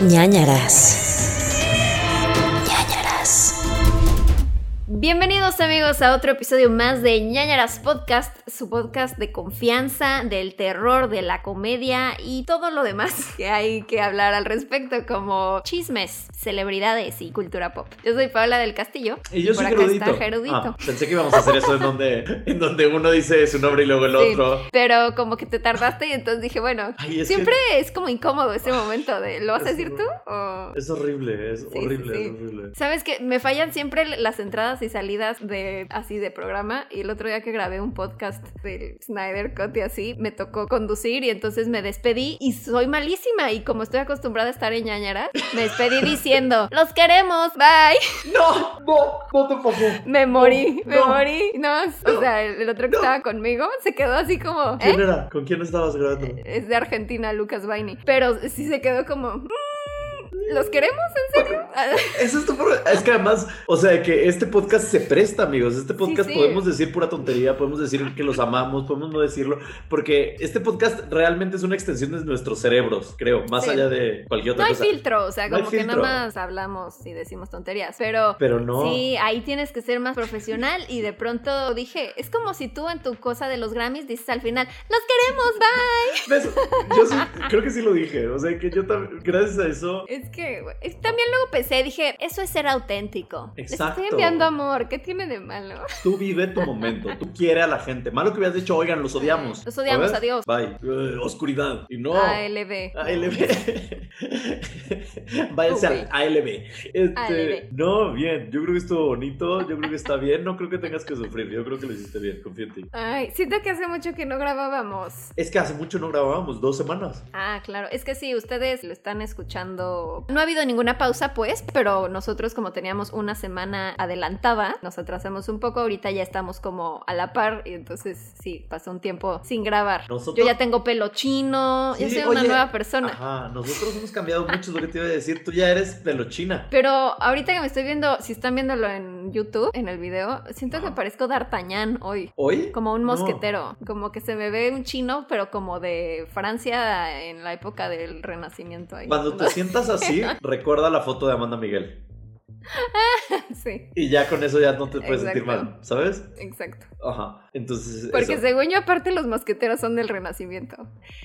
ñañaras. Bienvenidos amigos a otro episodio más de ñañaras Podcast, su podcast de confianza, del terror, de la comedia y todo lo demás que hay que hablar al respecto, como chismes, celebridades y cultura pop. Yo soy Paula del Castillo. Y yo por soy acá Gerudito. está Gerudito. Ah, pensé que íbamos a hacer eso en donde, en donde uno dice su nombre y luego el Sí, otro. pero como que te tardaste y entonces dije, bueno, Ay, es siempre es como incómodo ese momento de, ¿lo vas a decir tú? O... Es horrible, es Sí, horrible, sí, es horrible. ¿Sabes qué? Me fallan siempre las entradas y salidas de así de programa. Y el otro día que grabé un podcast del Snyder Cut y así, me tocó conducir y entonces me despedí y soy malísima. Y como estoy acostumbrada a estar en ñañara, me despedí diciendo, los queremos, bye. No, no, no te pasó. Me morí, me no. morí. No, o sea, el, el otro que estaba conmigo se quedó así como, ¿eh? ¿Quién era? ¿Con quién estabas grabando? Es de Argentina, Lucas Baini. Pero sí se quedó como, "Mm, ¿los queremos en serio? Eso es tu. Es que además, o sea, que este podcast se presta, amigos. Este podcast sí. podemos decir pura tontería, podemos decir que los amamos, podemos no decirlo, porque este podcast realmente es una extensión de nuestros cerebros, creo, más Sí. allá de cualquier No otra hay cosa. filtro, o sea, No hay como que nada más hablamos y decimos tonterías, pero... Pero no. Sí, ahí tienes que ser más profesional y de pronto dije, es como si tú en tu cosa de los Grammys dices al final, los queremos, bye. Yo sí, creo que sí lo dije. O sea, que yo también, gracias a eso, Es que también luego pensé, dije, eso es ser auténtico. Les Exacto. estoy enviando amor, ¿qué tiene de malo? tú vive tu momento, tú quieres a la gente. Malo que hubieras dicho, oigan, los odiamos. Los odiamos, adiós. Bye. Eh, oscuridad. Y no. ALB. ALB. Váyanse al ALB. Este, ALB. No, bien. Yo creo que estuvo bonito. Yo creo que está bien. No creo que tengas que sufrir. Yo creo que lo hiciste bien. Confío en ti. Ay, siento que hace mucho que no grabábamos. Es que hace mucho no grabábamos, dos semanas. Ah, claro. Es que sí, ustedes lo están escuchando. No ha habido ninguna pausa, pues, pero nosotros, como teníamos una semana adelantada, nos atrasamos un poco. Ahorita ya estamos como a la par, y entonces sí, pasó un tiempo sin grabar. Nosotros- Yo ya tengo pelo chino, ya Sí, soy una nueva persona. Ajá, nosotros hemos cambiado mucho, es lo que te iba a decir. Tú ya eres pelochina. Pero ahorita que me estoy viendo, si están viéndolo en YouTube, en el video, siento que parezco D'Artagnan hoy. ¿Hoy? Como un No. mosquetero, como que se me ve un chino, pero como de Francia en la época del Renacimiento. Ahí. Cuando te sientas así, recuerda la foto de Amanda Miguel. Sí, Y ya con eso ya no te puedes sentir Exacto. mal, ¿sabes? exacto. Ajá. Entonces. Porque eso. según yo, aparte los mosqueteros son del Renacimiento.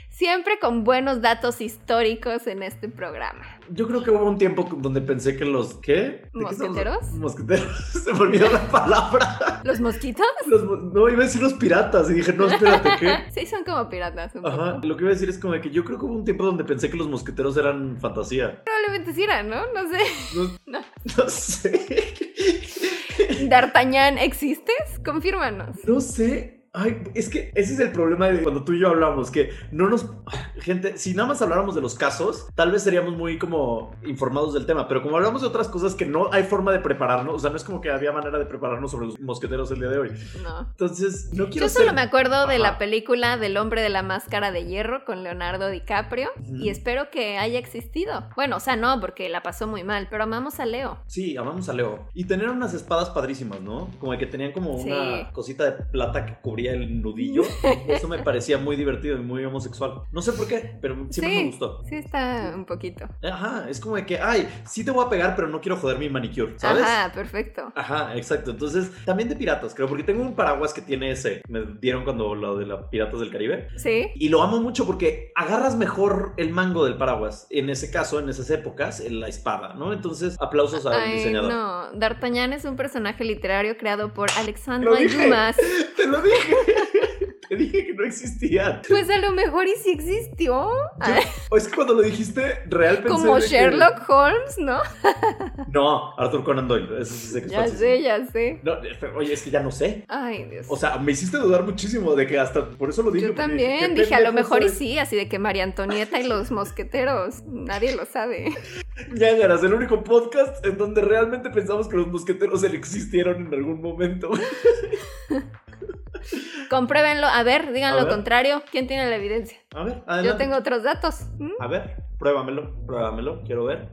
Siempre con buenos datos históricos en este programa. Yo creo que hubo un tiempo donde pensé que los. ¿Qué? ¿De qué estamos- ¿Mosqueteros? Mosqueteros. Se me olvidó la palabra. ¿Los mosquitos? Los no, iba a decir los piratas. Y dije, no, espérate, ¿qué? Sí, son como piratas. un Ajá. poco. Lo que iba a decir es como de que yo creo que hubo un tiempo donde pensé que los mosqueteros eran fantasía. Probablemente sí eran, ¿no? No sé. No, No. Sé. ¿D'Artagnan existes? Confírmanos. No sé. Ay, es que ese es el problema de cuando tú y yo hablamos, que no nos... Gente, si nada más habláramos de los casos, tal vez seríamos muy como informados del tema, pero como hablamos de otras cosas que no hay forma de prepararnos, o sea, no es como que había manera de prepararnos sobre los mosqueteros el día de hoy. No. Entonces, no quiero Yo solo ser- me acuerdo de la película del hombre de la máscara de hierro con Leonardo DiCaprio y espero que haya existido. Bueno, o sea, no, porque la pasó muy mal, pero amamos a Leo. Sí, amamos a Leo. Y tenían unas espadas padrísimas, ¿no? Como que tenían como Sí. una cosita de plata que cubría el nudillo. Eso me parecía muy divertido y muy homosexual. No sé por qué, pero siempre me gustó. sí está un poquito. Ajá, es como de que, ay, sí te voy a pegar, pero no quiero joder mi manicure, ¿sabes? Ajá, perfecto. Ajá, exacto. Entonces, también de piratas, creo, porque tengo un paraguas que tiene ese. Me dieron cuando lo de los Piratas del Caribe. Sí. Y lo amo mucho porque agarras mejor el mango del paraguas. En ese caso, en esas épocas, en la espada, ¿no? Entonces, aplausos al Ay, diseñador. no. D'Artagnan es un personaje literario creado por Alexandre. Dumas. Te lo dije. Te dije que no existía. Pues a lo mejor y sí existió. Ah, O es que cuando lo dijiste, real pensé Como que- Sherlock Holmes, ¿no? No, Arthur Conan Doyle. Eso sí sé que Ya sé, ya sé. No, pero, oye, es que ya no sé. Ay, Dios. O sea, me hiciste dudar muchísimo de que hasta por eso lo dije. Yo también dije, a lo mejor y sí, así de que María Antonieta y los mosqueteros, nadie lo sabe. Ñañaras, el único podcast en donde realmente pensamos que los mosqueteros existieron en algún momento. Compruébenlo, a ver, digan A lo ver. contrario. ¿Quién tiene la evidencia? A ver, Yo adelante. tengo otros datos. ¿Mm? A ver. Pruébamelo, pruébamelo, quiero ver.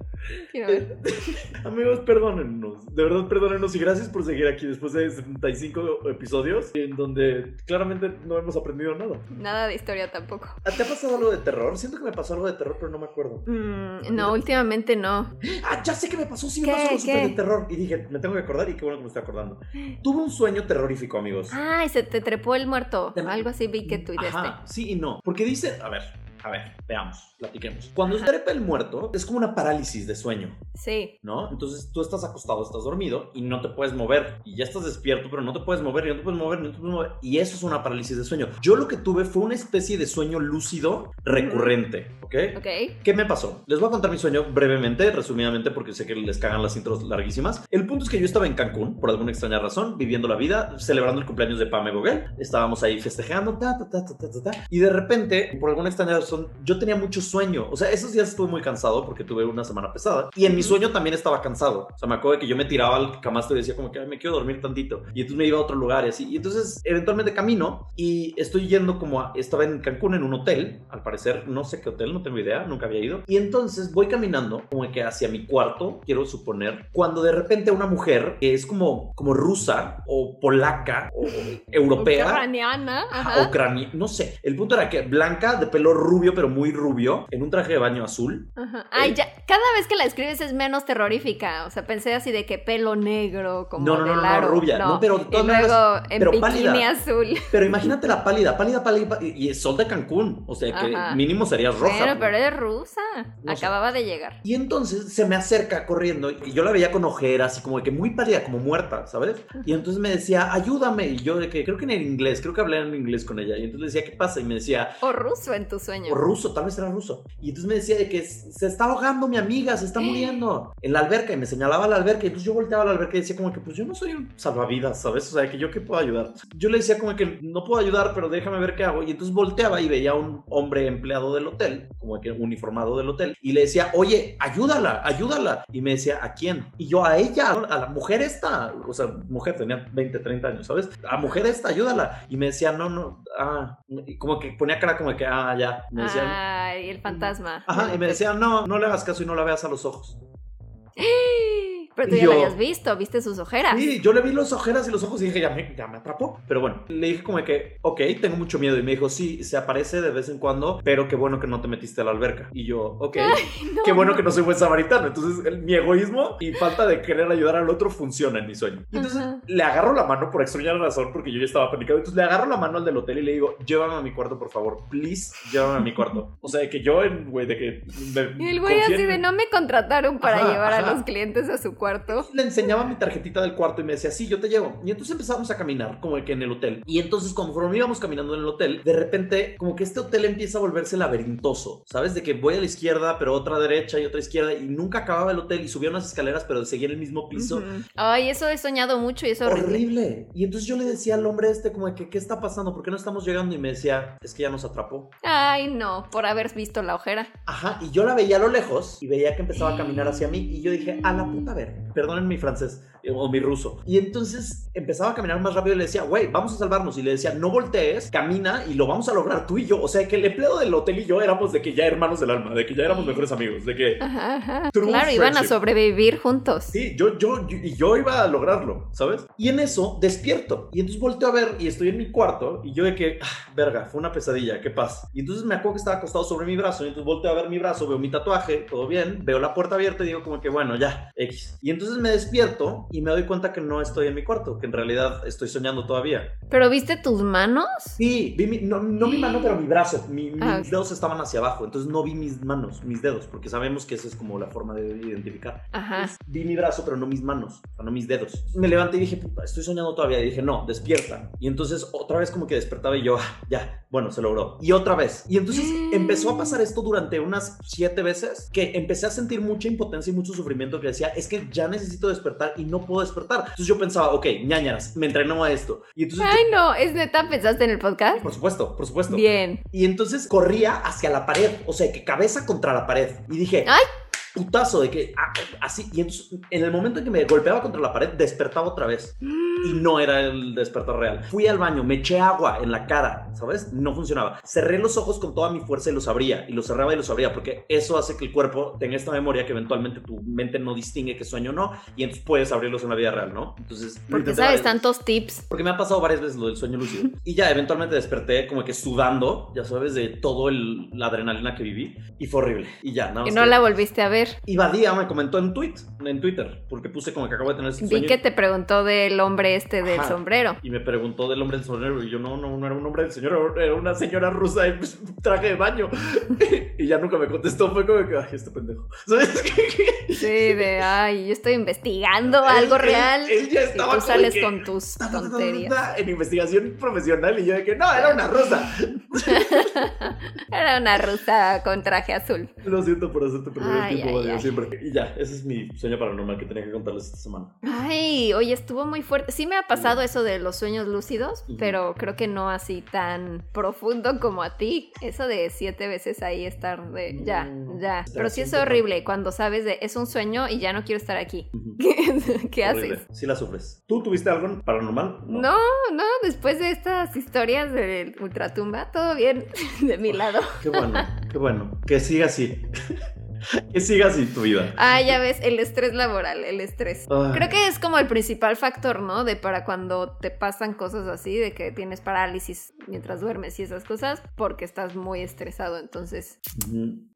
Quiero ver. Amigos, perdónennos. De verdad, perdónennos y gracias por seguir aquí después de 75 episodios en donde claramente no hemos aprendido nada. Nada de historia tampoco. ¿Te ha pasado algo de terror? Siento que me pasó algo de terror, pero no me acuerdo. Mm, no, últimamente no. Ah, ya sé que me pasó, sí, me ¿Qué? pasó algo de terror. Y dije, me tengo que acordar y qué bueno que me estoy acordando. Tuve un sueño terrorífico, amigos. Ay, se te trepó el muerto. Algo así vi que tuiteaste. Ajá, sí y no. Porque dice, a ver, a ver, veamos, platiquemos. Cuando se Ajá. trepa el muerto, es como una parálisis de sueño. Sí. ¿no? Entonces tú estás acostado, estás dormido y no te puedes mover. Y ya estás despierto, pero no te puedes mover, y no te puedes mover, y no te puedes mover. Y eso es una parálisis de sueño. Yo lo que tuve fue una especie de sueño lúcido recurrente, ¿ok? Ok. ¿Qué me pasó? Les voy a contar mi sueño brevemente, resumidamente, porque sé que les cagan las intros larguísimas. El punto es que yo estaba en Cancún, por alguna extraña razón, viviendo la vida, celebrando el cumpleaños de Pame Gogel. Estábamos ahí festejando, ta, ta, ta, ta, ta, ta, ta. Y de repente, por alguna extraña razón, yo tenía mucho sueño. O sea, esos días estuve muy cansado porque tuve una semana pesada. Y en mi sueño también estaba cansado. O sea, me acuerdo de que yo me tiraba al camasto y decía como que "Ay, me quiero dormir tantito. Y entonces me iba a otro lugar y así. Y entonces, eventualmente camino y estoy yendo como a, estaba en Cancún en un hotel, al parecer, no sé qué hotel, no tengo idea, nunca había ido. Y entonces voy caminando como que hacia mi cuarto, quiero suponer, cuando de repente una mujer que es como, como rusa o polaca o europea. Ucraniana. Ajá. Ucrania, no sé. El punto era que blanca, de pelo rubio, pero muy rubio, en un traje de baño azul. Ajá. Ay, ya, cada vez que la escribes es menos terrorífica. O sea, pensé así de que pelo negro, como No, no, no, no, rubia. No, pero de y luego en pero bikini pálida. azul. Pero imagínate la pálida, pálida, pálida, y es sol de Cancún. O sea que Ajá. mínimo serías roja. Pero, pero es rusa. No sé. Acababa de llegar. Y entonces se me acerca corriendo y yo la veía con ojeras y como de que muy pálida, como muerta, ¿sabes? Y entonces me decía, ayúdame. Y yo de que creo que en inglés, creo que hablé en inglés con ella. Y entonces le decía, ¿qué pasa? Y me decía, O ruso en tu sueño. O ruso, tal vez era ruso. Y entonces me decía de que se está ahogando mi amiga, se está muriendo en la alberca. Y me señalaba la alberca. Y entonces yo volteaba a la alberca y decía como que, pues yo no soy un salvavidas, ¿sabes? O sea, que yo qué puedo ayudar. Yo le decía como que no puedo ayudar, pero déjame ver qué hago. Y entonces volteaba y veía a un hombre empleado del hotel, como que uniformado del hotel. Y le decía, oye, ayúdala, ayúdala. Y me decía, ¿a quién? Y yo, a ella, a la mujer esta. O sea, mujer, tenía 20, 30 años, ¿sabes? A mujer esta, ayúdala. Y me decía, no, no, ah. Y como que ponía cara como que, ah, ya. Me Ay, el fantasma. Ajá, y me hotel. decía, no, no le hagas caso y no la veas a los ojos. Pero tú Y ya yo- lo habías visto, viste sus ojeras. Sí, yo le vi los ojeras y los ojos y dije, ya me, ya me atrapó. Pero bueno, le dije como que, ok, tengo mucho miedo. Y me dijo, sí, se aparece de vez en cuando, pero qué bueno que no te metiste a la alberca. Y yo, ok, No, qué bueno que no soy buen samaritano. Entonces, el- mi egoísmo y falta de querer ayudar al otro funciona en mi sueño. Y entonces, Ajá. le agarro la mano por extraña razón, porque yo ya estaba panicado. Entonces, le agarro la mano al del hotel y le digo, llévame a mi cuarto, por favor. Please, llévame a mi cuarto. O sea, que yo, güey, de que... me- Y el güey así en- de no me contrataron para Ajá, llevar ajá. a los clientes a su cuarto. Le enseñaba mi tarjetita del cuarto y me decía, sí, yo te llevo. Y entonces empezamos a caminar, como que en el hotel. Y entonces, conforme íbamos caminando en el hotel, de repente, como que este hotel empieza a volverse laberintoso, ¿sabes? De que voy a la izquierda, pero otra derecha y otra izquierda, y nunca acababa el hotel y subía unas escaleras, pero seguía en el mismo piso. Ay, eso he soñado mucho y es horrible. Horrible. Y entonces yo le decía al hombre este como que, ¿qué está pasando? ¿Por qué no estamos llegando? Y me decía, es que ya nos atrapó. Ay, no, por haber visto la ojera. Ajá, y yo la veía a lo lejos y veía que empezaba a caminar hacia mí y yo dije, a la puta ver, perdonen mi francés o mi ruso. Y entonces empezaba a caminar más rápido y le decía, güey, vamos a salvarnos. Y le decía, no voltees, camina y lo vamos a lograr tú y yo. O sea, que el empleado del hotel y yo éramos de que ya hermanos del alma, de que ya éramos mejores amigos, de que... Ajá, Claro, iban a sobrevivir juntos. Sí, yo, yo, yo- y yo iba a lograrlo, ¿sabes? Y en eso despierto. Y entonces volteo a ver y estoy en mi cuarto y yo de que, ah, verga, fue una pesadilla, ¿qué pasa? Y entonces me acuerdo que estaba acostado sobre mi brazo y entonces volteo a ver mi brazo, veo mi tatuaje, todo bien, veo la puerta abierta y digo como que, bueno, ya, X. Y entonces me despierto y me doy cuenta que no estoy en mi cuarto, que en realidad estoy soñando todavía. ¿Pero viste tus manos? Sí, vi mi, no, no mi mano, pero mi brazo. Mi- mis Ah, ok. dedos estaban hacia abajo, entonces no vi mis manos, mis dedos, porque sabemos que esa es como la forma de identificar. Ajá. Vi mi brazo, pero no mis manos, o sea, no mis dedos. Me levanté y dije, puta, estoy soñando todavía. Y dije, no, despierta. Y entonces otra vez como que despertaba y yo, "Ah, ya, bueno, se logró. Y otra vez. Y entonces Mm. empezó a pasar esto durante unas siete veces, que empecé a sentir mucha impotencia y mucho sufrimiento que decía, es que ya necesito despertar y no puedo despertar. Entonces yo pensaba, ok, ñañaras, me entrenó a esto. Y entonces, Ay, no, ¿es neta? ¿Pensaste en el podcast? por supuesto, por supuesto. Bien. Y entonces corría hacia la pared, o sea, que cabeza contra la pared. Y dije, ¡Ay! putazo de que ah, así. Y entonces, en el momento en que me golpeaba contra la pared, despertaba otra vez. y no era el despertar real. Fui al baño, me eché agua en la cara, ¿sabes? No funcionaba. Cerré los ojos con toda mi fuerza y los abría, y los cerraba y los abría, porque eso hace que el cuerpo tenga esta memoria que eventualmente tu mente no distingue que sueño o no, y entonces puedes abrirlos en la vida real, ¿no? Entonces, Porque sabes tantos tips. porque me ha pasado varias veces lo del sueño lúcido. Y ya, eventualmente desperté como que sudando, ya sabes, de todo el, la adrenalina que viví. Y fue horrible. Y ya, nada Y más. no que- la volviste a ver. Y Badía me comentó en tweet, en Twitter, porque puse como que acabo de tener ese Vi sueño. que te preguntó del hombre este del Ajá. sombrero. Y me preguntó del hombre del sombrero. Y yo, no, no, no era un hombre del señor, era una señora rusa en traje de baño. y ya nunca me contestó. Fue como que, ay, este pendejo. ¿Sabes? Sí, de, ay, yo estoy investigando algo Él- real. Él, ya y tú sales que- con tus tonterías. en investigación profesional. Y yo de que, no, era una rusa. Era una rusa con traje azul. Lo siento por hacerte perder el Ay, tiempo, ay, Badía, ay. siempre. Y ya, ese es mi sueño paranormal que tenía que contarles esta semana. Ay, oye, estuvo muy fuerte. Sí me ha pasado eso de los sueños lúcidos, pero creo que no así tan profundo como a ti. Eso de siete veces ahí estar de ya, No, ya. Pero sí es horrible cuando sabes de es un sueño y ya no quiero estar aquí. ¿Qué, haces? Sí la sufres. ¿Tú tuviste algo paranormal? No, no, después de estas historias del ultratumba, todo bien de mi lado. Qué bueno, qué bueno. Que siga así. que siga así tu vida. Ah, ya ves, el estrés laboral, el estrés. Ay. Creo que es como el principal factor, ¿no? De para cuando te pasan cosas así, de que tienes parálisis mientras duermes y esas cosas, porque estás muy estresado. Entonces.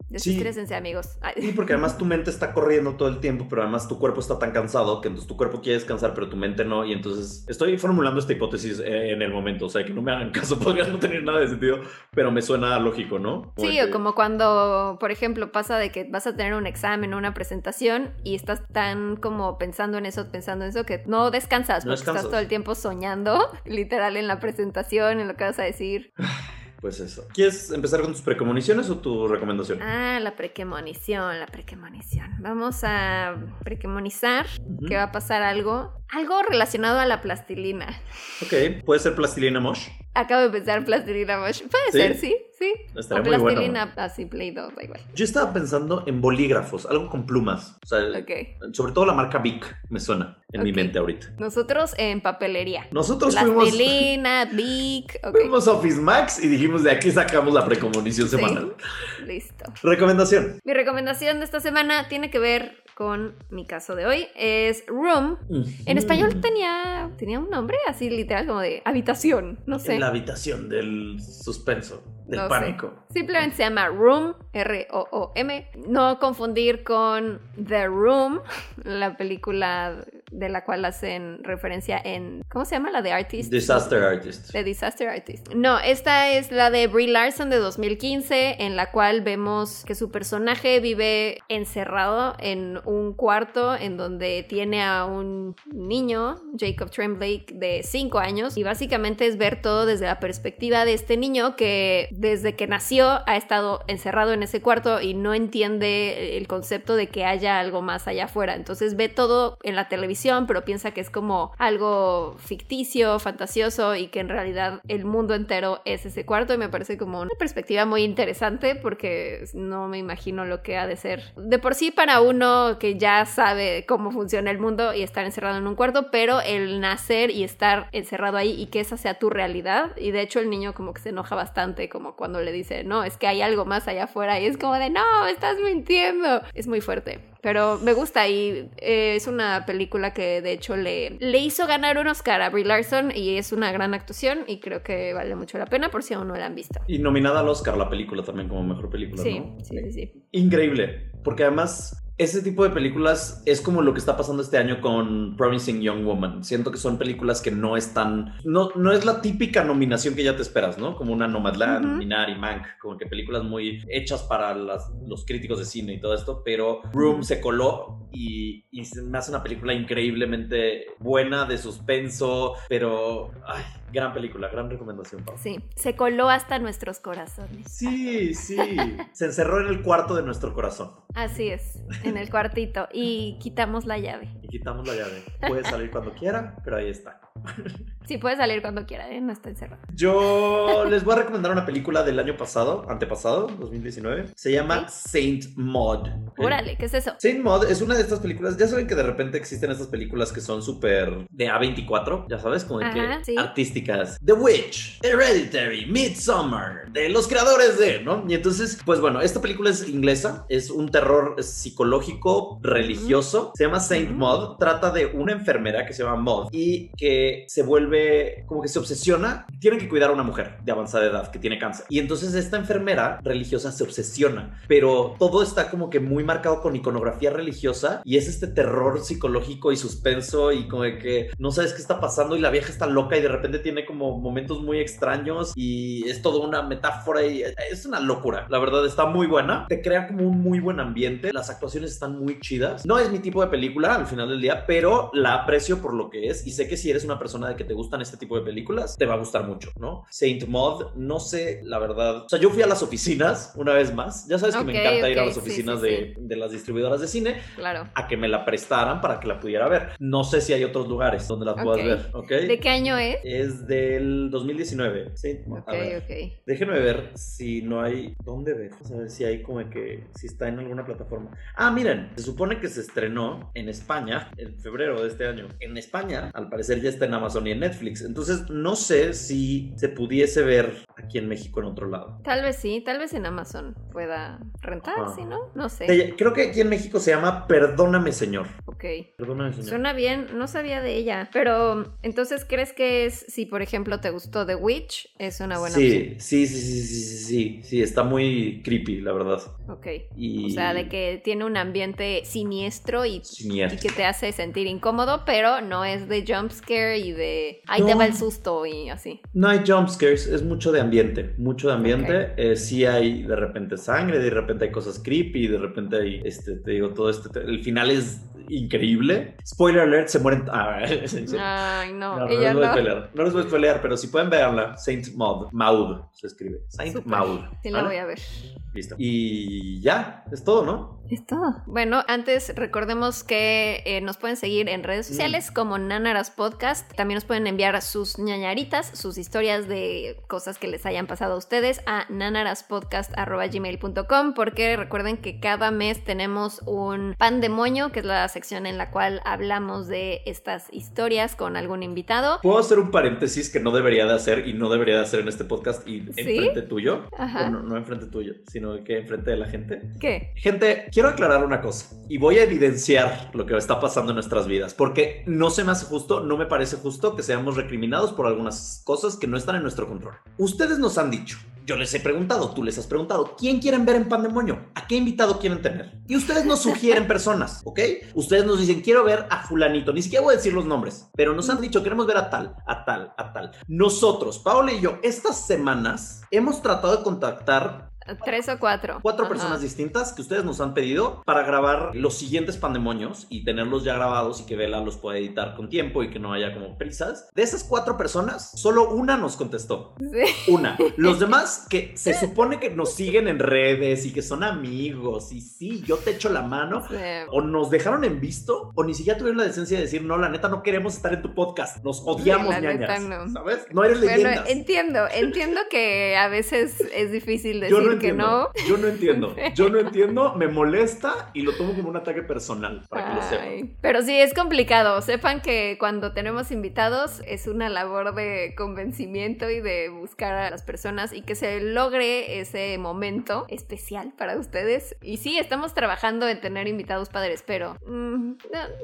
Desestrésense, amigos. Ay, Sí, porque además tu mente está corriendo todo el tiempo, pero además tu cuerpo está tan cansado que entonces tu cuerpo quiere descansar, pero tu mente no. Y entonces estoy formulando esta hipótesis eh, en el momento. O sea, que no me hagan caso, podría no tener nada de sentido, pero me suena lógico, ¿no? Sí, que- o como cuando, por ejemplo, pasa de que vas a tener un examen o una presentación y estás tan como pensando en eso, pensando en eso, que no descansas, No porque descansas. estás todo el tiempo soñando, literal, en la presentación, en lo que vas a decir. Pues eso. ¿Quieres empezar con tus precomoniciones o tu recomendación? Ah, la prequemonición, la prequemonición. Vamos a prequemonizar Ujú. que va a pasar algo, algo relacionado a la plastilina. Ok, puede ser plastilina mosh. Acabo de pensar plastilina mosh. Puede ¿Sí? ser, sí, sí. Estaría o muy bueno. plastilina así, Play-Doh, da igual. Yo estaba pensando en bolígrafos, algo con plumas. O sea, Ok. sobre todo la marca Bic me suena en mi mente ahorita. Nosotros en papelería. Nosotros fuimos, Plastilina, Bic, ok. fuimos a Office Max y dijimos de aquí sacamos la precomonición Sí. semanal. Listo. Recomendación. Mi recomendación de esta semana tiene que ver con mi caso de hoy. Es Room. En español tenía, tenía un nombre así literal como de habitación, no sé. En la habitación del suspenso, del No sé. pánico. Simplemente se llama Room, R-O-O-M. No confundir con The Room, la película de la cual hacen referencia en... ¿Cómo se llama? La de Artist. Disaster Artist. The Disaster Artist. No, esta es la de Brie Larson de 2015, en la cual vemos que su personaje vive encerrado en un cuarto en donde tiene a un niño, Jacob Tremblay, de 5 años, y básicamente es ver todo desde la perspectiva de este niño que desde que nació ha estado encerrado en ese cuarto y no entiende el concepto de que haya algo más allá afuera. Entonces ve todo en la televisión, pero piensa que es como algo ficticio, fantasioso y que en realidad el mundo entero es ese cuarto y me parece como una perspectiva muy interesante porque no me imagino lo que ha de ser. De por sí para uno que ya sabe cómo funciona el mundo y estar encerrado en un cuarto, pero el nacer y estar encerrado ahí y que esa sea tu realidad y de hecho el niño como que se enoja bastante como cuando le dice, no, es que hay algo más allá afuera y es como de, no, estás mintiendo. Es muy fuerte. Pero me gusta y eh, es una película que de hecho le, le hizo ganar un Oscar a Brie Larson y es una gran actuación y creo que vale mucho la pena por si aún no la han visto. Y nominada al Oscar la película también como mejor película, Sí, ¿no? sí, sí, sí. Increíble, porque además ese tipo de películas es como lo que está pasando este año con Promising Young Woman. Siento que son películas que no están, no, no es la típica nominación que ya te esperas, ¿no? Como una Nomadland, Ujú. Minari, Mank, como que películas muy hechas para las- los críticos de cine y todo esto, pero Room se coló y, y se me hace una película increíblemente buena, de suspenso, pero, ay, gran película, gran recomendación, Pau. Sí, se coló hasta nuestros corazones. Sí, sí, se encerró en el cuarto de nuestro corazón. Así es, en el cuartito y quitamos la llave. Y quitamos la llave. Puede salir cuando quiera, pero ahí está. Sí, puede salir cuando quiera, ¿eh? no está encerrado. Yo les voy a recomendar una película del año pasado, antepasado, 2019. Se llama. Saint Maud. Órale, ¿qué es eso? Saint Maud es una de estas películas, ya saben que de repente existen estas películas que son súper de A24, ya sabes, como de Ajá, que sí. artísticas. The Witch, Hereditary, Midsommar, de los creadores de, ¿no? Y entonces, pues bueno, esta película es inglesa, es un terror psicológico religioso, se llama Saint. Maud, trata de una enfermera que se llama Maud y que se vuelve, como que se obsesiona, tienen que cuidar a una mujer de avanzada edad que tiene cáncer. Y entonces esta enfermera religiosa se obsesiona, pero todo está como que muy marcado con iconografía religiosa y es este terror psicológico y suspenso y como que no sabes qué está pasando y la vieja está loca y de repente tiene como momentos muy extraños y es todo una metáfora y es una locura. La verdad está muy buena, te crea como un muy buen ambiente, las actuaciones están muy chidas. No es mi tipo de película al final del día, pero la aprecio por lo que es y sé que si eres una persona de que te gustan este tipo de películas, te va a gustar mucho, ¿no? Saint Maud, no sé, la verdad. O sea, yo fui a las oficinas una vez más. Ya sabes que me encanta ir a las sí, oficinas sí, de, de las distribuidoras de cine Claro. a que me la prestaran para que la pudiera ver. No sé si hay otros lugares donde la puedas Ok. ver, ¿ok? ¿De qué año es? Es del 2019. Saint Maud. Ok, A ver. ok. Déjenme ver si no hay. ¿Dónde ve? Vamos a ver si hay como que. Si está en alguna plataforma. Ah, miren. Se supone que se estrenó en España en febrero de este año. En España, al parecer, ya está en Amazon y en Netflix. Entonces, no sé si se pudiese ver aquí en México en otro lado. Tal vez sí, tal vez en Amazon pueda rentarse, ah. ¿no? No sé. Eh, creo que aquí en México se llama Perdóname Señor. Ok. Perdóname Señor. Suena bien, no sabía de ella. Pero, entonces, ¿crees que es, si por ejemplo te gustó The Witch, es una buena sí, opción? Sí, sí, sí, sí, sí, sí, sí, está muy creepy, la verdad. Ok. Y... O sea, de que tiene un ambiente siniestro y, que te hace sentir incómodo, pero no es de jumpscare y de ahí te No. va el susto y así. No hay jump scares, es mucho de ambiente, mucho de ambiente. Eh, sí hay de repente sangre, de repente hay cosas creepy, de repente hay, este, te digo, todo este, el final es increíble. Spoiler alert, se mueren. Ah. Ay, no, No, les voy a no. spoilear, no les voy a spoilear, pero si pueden verla, Saint Maud, Maud se escribe. Saint. Maud. Sí, la voy a ver. Listo. Y ya, es todo, ¿no? Es todo. Bueno, antes recordemos que eh, nos pueden seguir en redes sociales Mm. como Nanaras Podcast. También nos pueden enviar sus ñañaritas, sus historias de cosas que les hayan pasado a ustedes a nanaraspodcast.gmail.com porque recuerden que cada mes tenemos un pan de moño, que es la sección en la cual hablamos de estas historias con algún invitado. Puedo hacer un paréntesis que no debería de hacer y no debería de hacer en este podcast y ¿Sí? enfrente tuyo. Ajá. No, no enfrente tuyo, sino que enfrente de la gente. ¿Qué? Gente, quiero aclarar una cosa y voy a evidenciar lo que está pasando en nuestras vidas, porque no se me hace justo, no me parece justo que seamos recriminados por algunas cosas que no están en nuestro control. Ustedes nos han dicho, yo les he preguntado, tú les has preguntado, ¿quién quieren ver en Pandemonio? ¿A qué invitado quieren tener? Y ustedes nos sugieren personas, ¿ok? Ustedes nos dicen, quiero ver a fulanito, ni siquiera voy a decir los nombres, pero nos han dicho, queremos ver a tal, a tal, a tal. Nosotros, Paola y yo, estas semanas hemos tratado de contactar Tres o cuatro. cuatro Ajá. personas distintas que ustedes nos han pedido para grabar los siguientes pandemonios y tenerlos ya grabados y que Vela los pueda editar con tiempo y que no haya como prisas. De esas cuatro personas, solo una nos contestó. Sí. Una. Los demás que se supone que nos siguen en redes y que son amigos y sí, yo te echo la mano. Sí. O nos dejaron en visto o ni siquiera tuvieron la decencia de decir, no, la neta no queremos estar en tu podcast. Nos odiamos, Sí, neta, ñañas. no. ¿Sabes? No eres Bueno, entiendo, entiendo que a veces es difícil decir Yo no que entiendo. no. Yo no entiendo. Yo no entiendo. Me molesta y lo tomo como un ataque personal, para que lo sepan. Pero sí, es complicado. Sepan que cuando tenemos invitados es una labor de convencimiento y de buscar a las personas y que se logre ese momento especial para ustedes. Y sí, estamos trabajando en tener invitados padres, pero mm, no,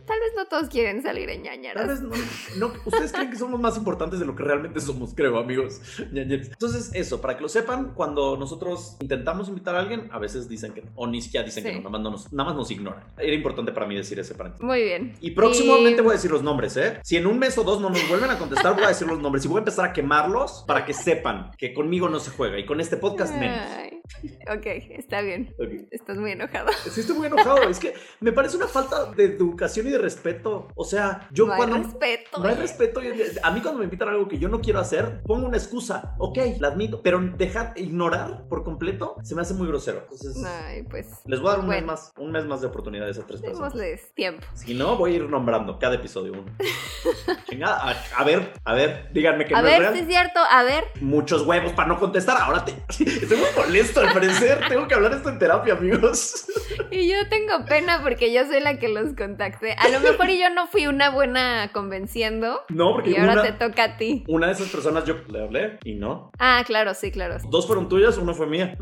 tal vez no todos quieren salir en Tal ñañaras. vez no, no- Ustedes creen que somos más importantes de lo que realmente somos, creo, amigos. Entonces, eso, para que lo sepan, cuando nosotros intentamos invitar a alguien, a veces dicen que no, o ni siquiera dicen Sí. que no, nada más, no nos, nada más nos ignoran. Era importante para mí decir ese paréntesis. Muy bien. Y próximamente Y- voy a decir los nombres, ¿eh? Si en un mes o dos no nos vuelven a contestar, voy a decir los nombres y voy a empezar a quemarlos para que sepan que conmigo no se juega y con este podcast menos. Ay, ok, está bien. Estás muy enojado. Sí, estoy muy enojado. Es que me parece una falta de educación y de respeto. O sea, yo no cuando. hay respeto. No hay respeto. A mí cuando me invitan a algo que yo no quiero hacer, pongo una excusa. Ok, la admito. Pero dejar, ignorar por completo, se me hace muy grosero. Entonces, Ay, pues. les voy a dar un mes más. Un mes más de oportunidades a tres personas. Démosles tiempo. Si no, voy a ir nombrando cada episodio uno. Chingada. A, a ver, a ver, díganme que A no es ver real. si es cierto, a ver. Muchos huevos para no contestar. Ahora te. Estoy muy molesto esto, al parecer. Tengo que hablar esto en terapia, amigos. Y yo tengo pena porque yo soy la que los contacté. A lo mejor yo no fui una buena convenciendo. No, porque Y ahora una, te toca a ti. una de esas personas yo le hablé y no. Ah, claro, sí, claro. Dos fueron tuyas, una fue mía.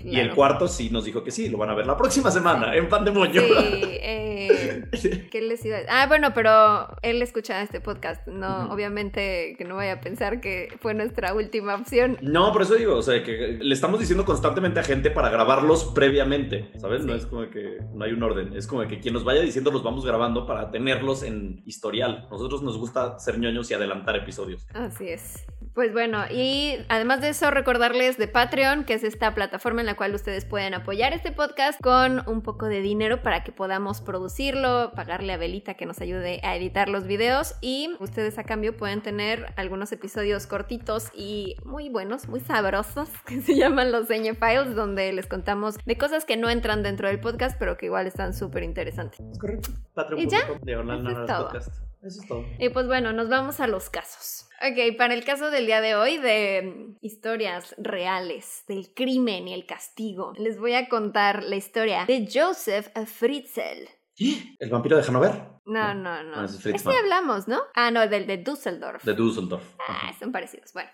Y el cuarto sí nos dijo que sí, lo van a ver la próxima semana en Pandemonio. Sí, eh, ¿qué les iba a decir? Ah, bueno, pero él escucha este podcast. No, obviamente que no vaya a pensar que fue nuestra última opción. No, por eso digo, o sea, que le estamos diciendo constantemente a gente para grabarlos previamente, ¿sabes? No es como que no hay un orden, es como que quien nos vaya diciendo los vamos grabando para tenerlos en historial. Nosotros nos gusta ser ñoños y adelantar episodios. Así es. Pues bueno, y además de eso, recordarles de Patreon, que es esta plataforma en la cual ustedes pueden apoyar este podcast con un poco de dinero para que podamos producirlo, pagarle a Belita que nos ayude a editar los videos y ustedes a cambio pueden tener algunos episodios cortitos y muy buenos, muy sabrosos, que se llaman los Señe Files, donde les contamos de cosas que no entran dentro del podcast, pero que igual están súper interesantes. Es correcto. ¿Y ya? Patreon.com, diagonal Eso es todo. Eso es todo. Y pues bueno, nos vamos a los casos. Ok, para el caso del día de hoy de historias reales del crimen y el castigo, les voy a contar la historia de Joseph Fritzl. ¿El vampiro de Hanover? No, no, no. Ah, ese es Fritzman. hablamos, ¿no? Ah, no, del de Düsseldorf. De Düsseldorf. Ah, son parecidos. Bueno,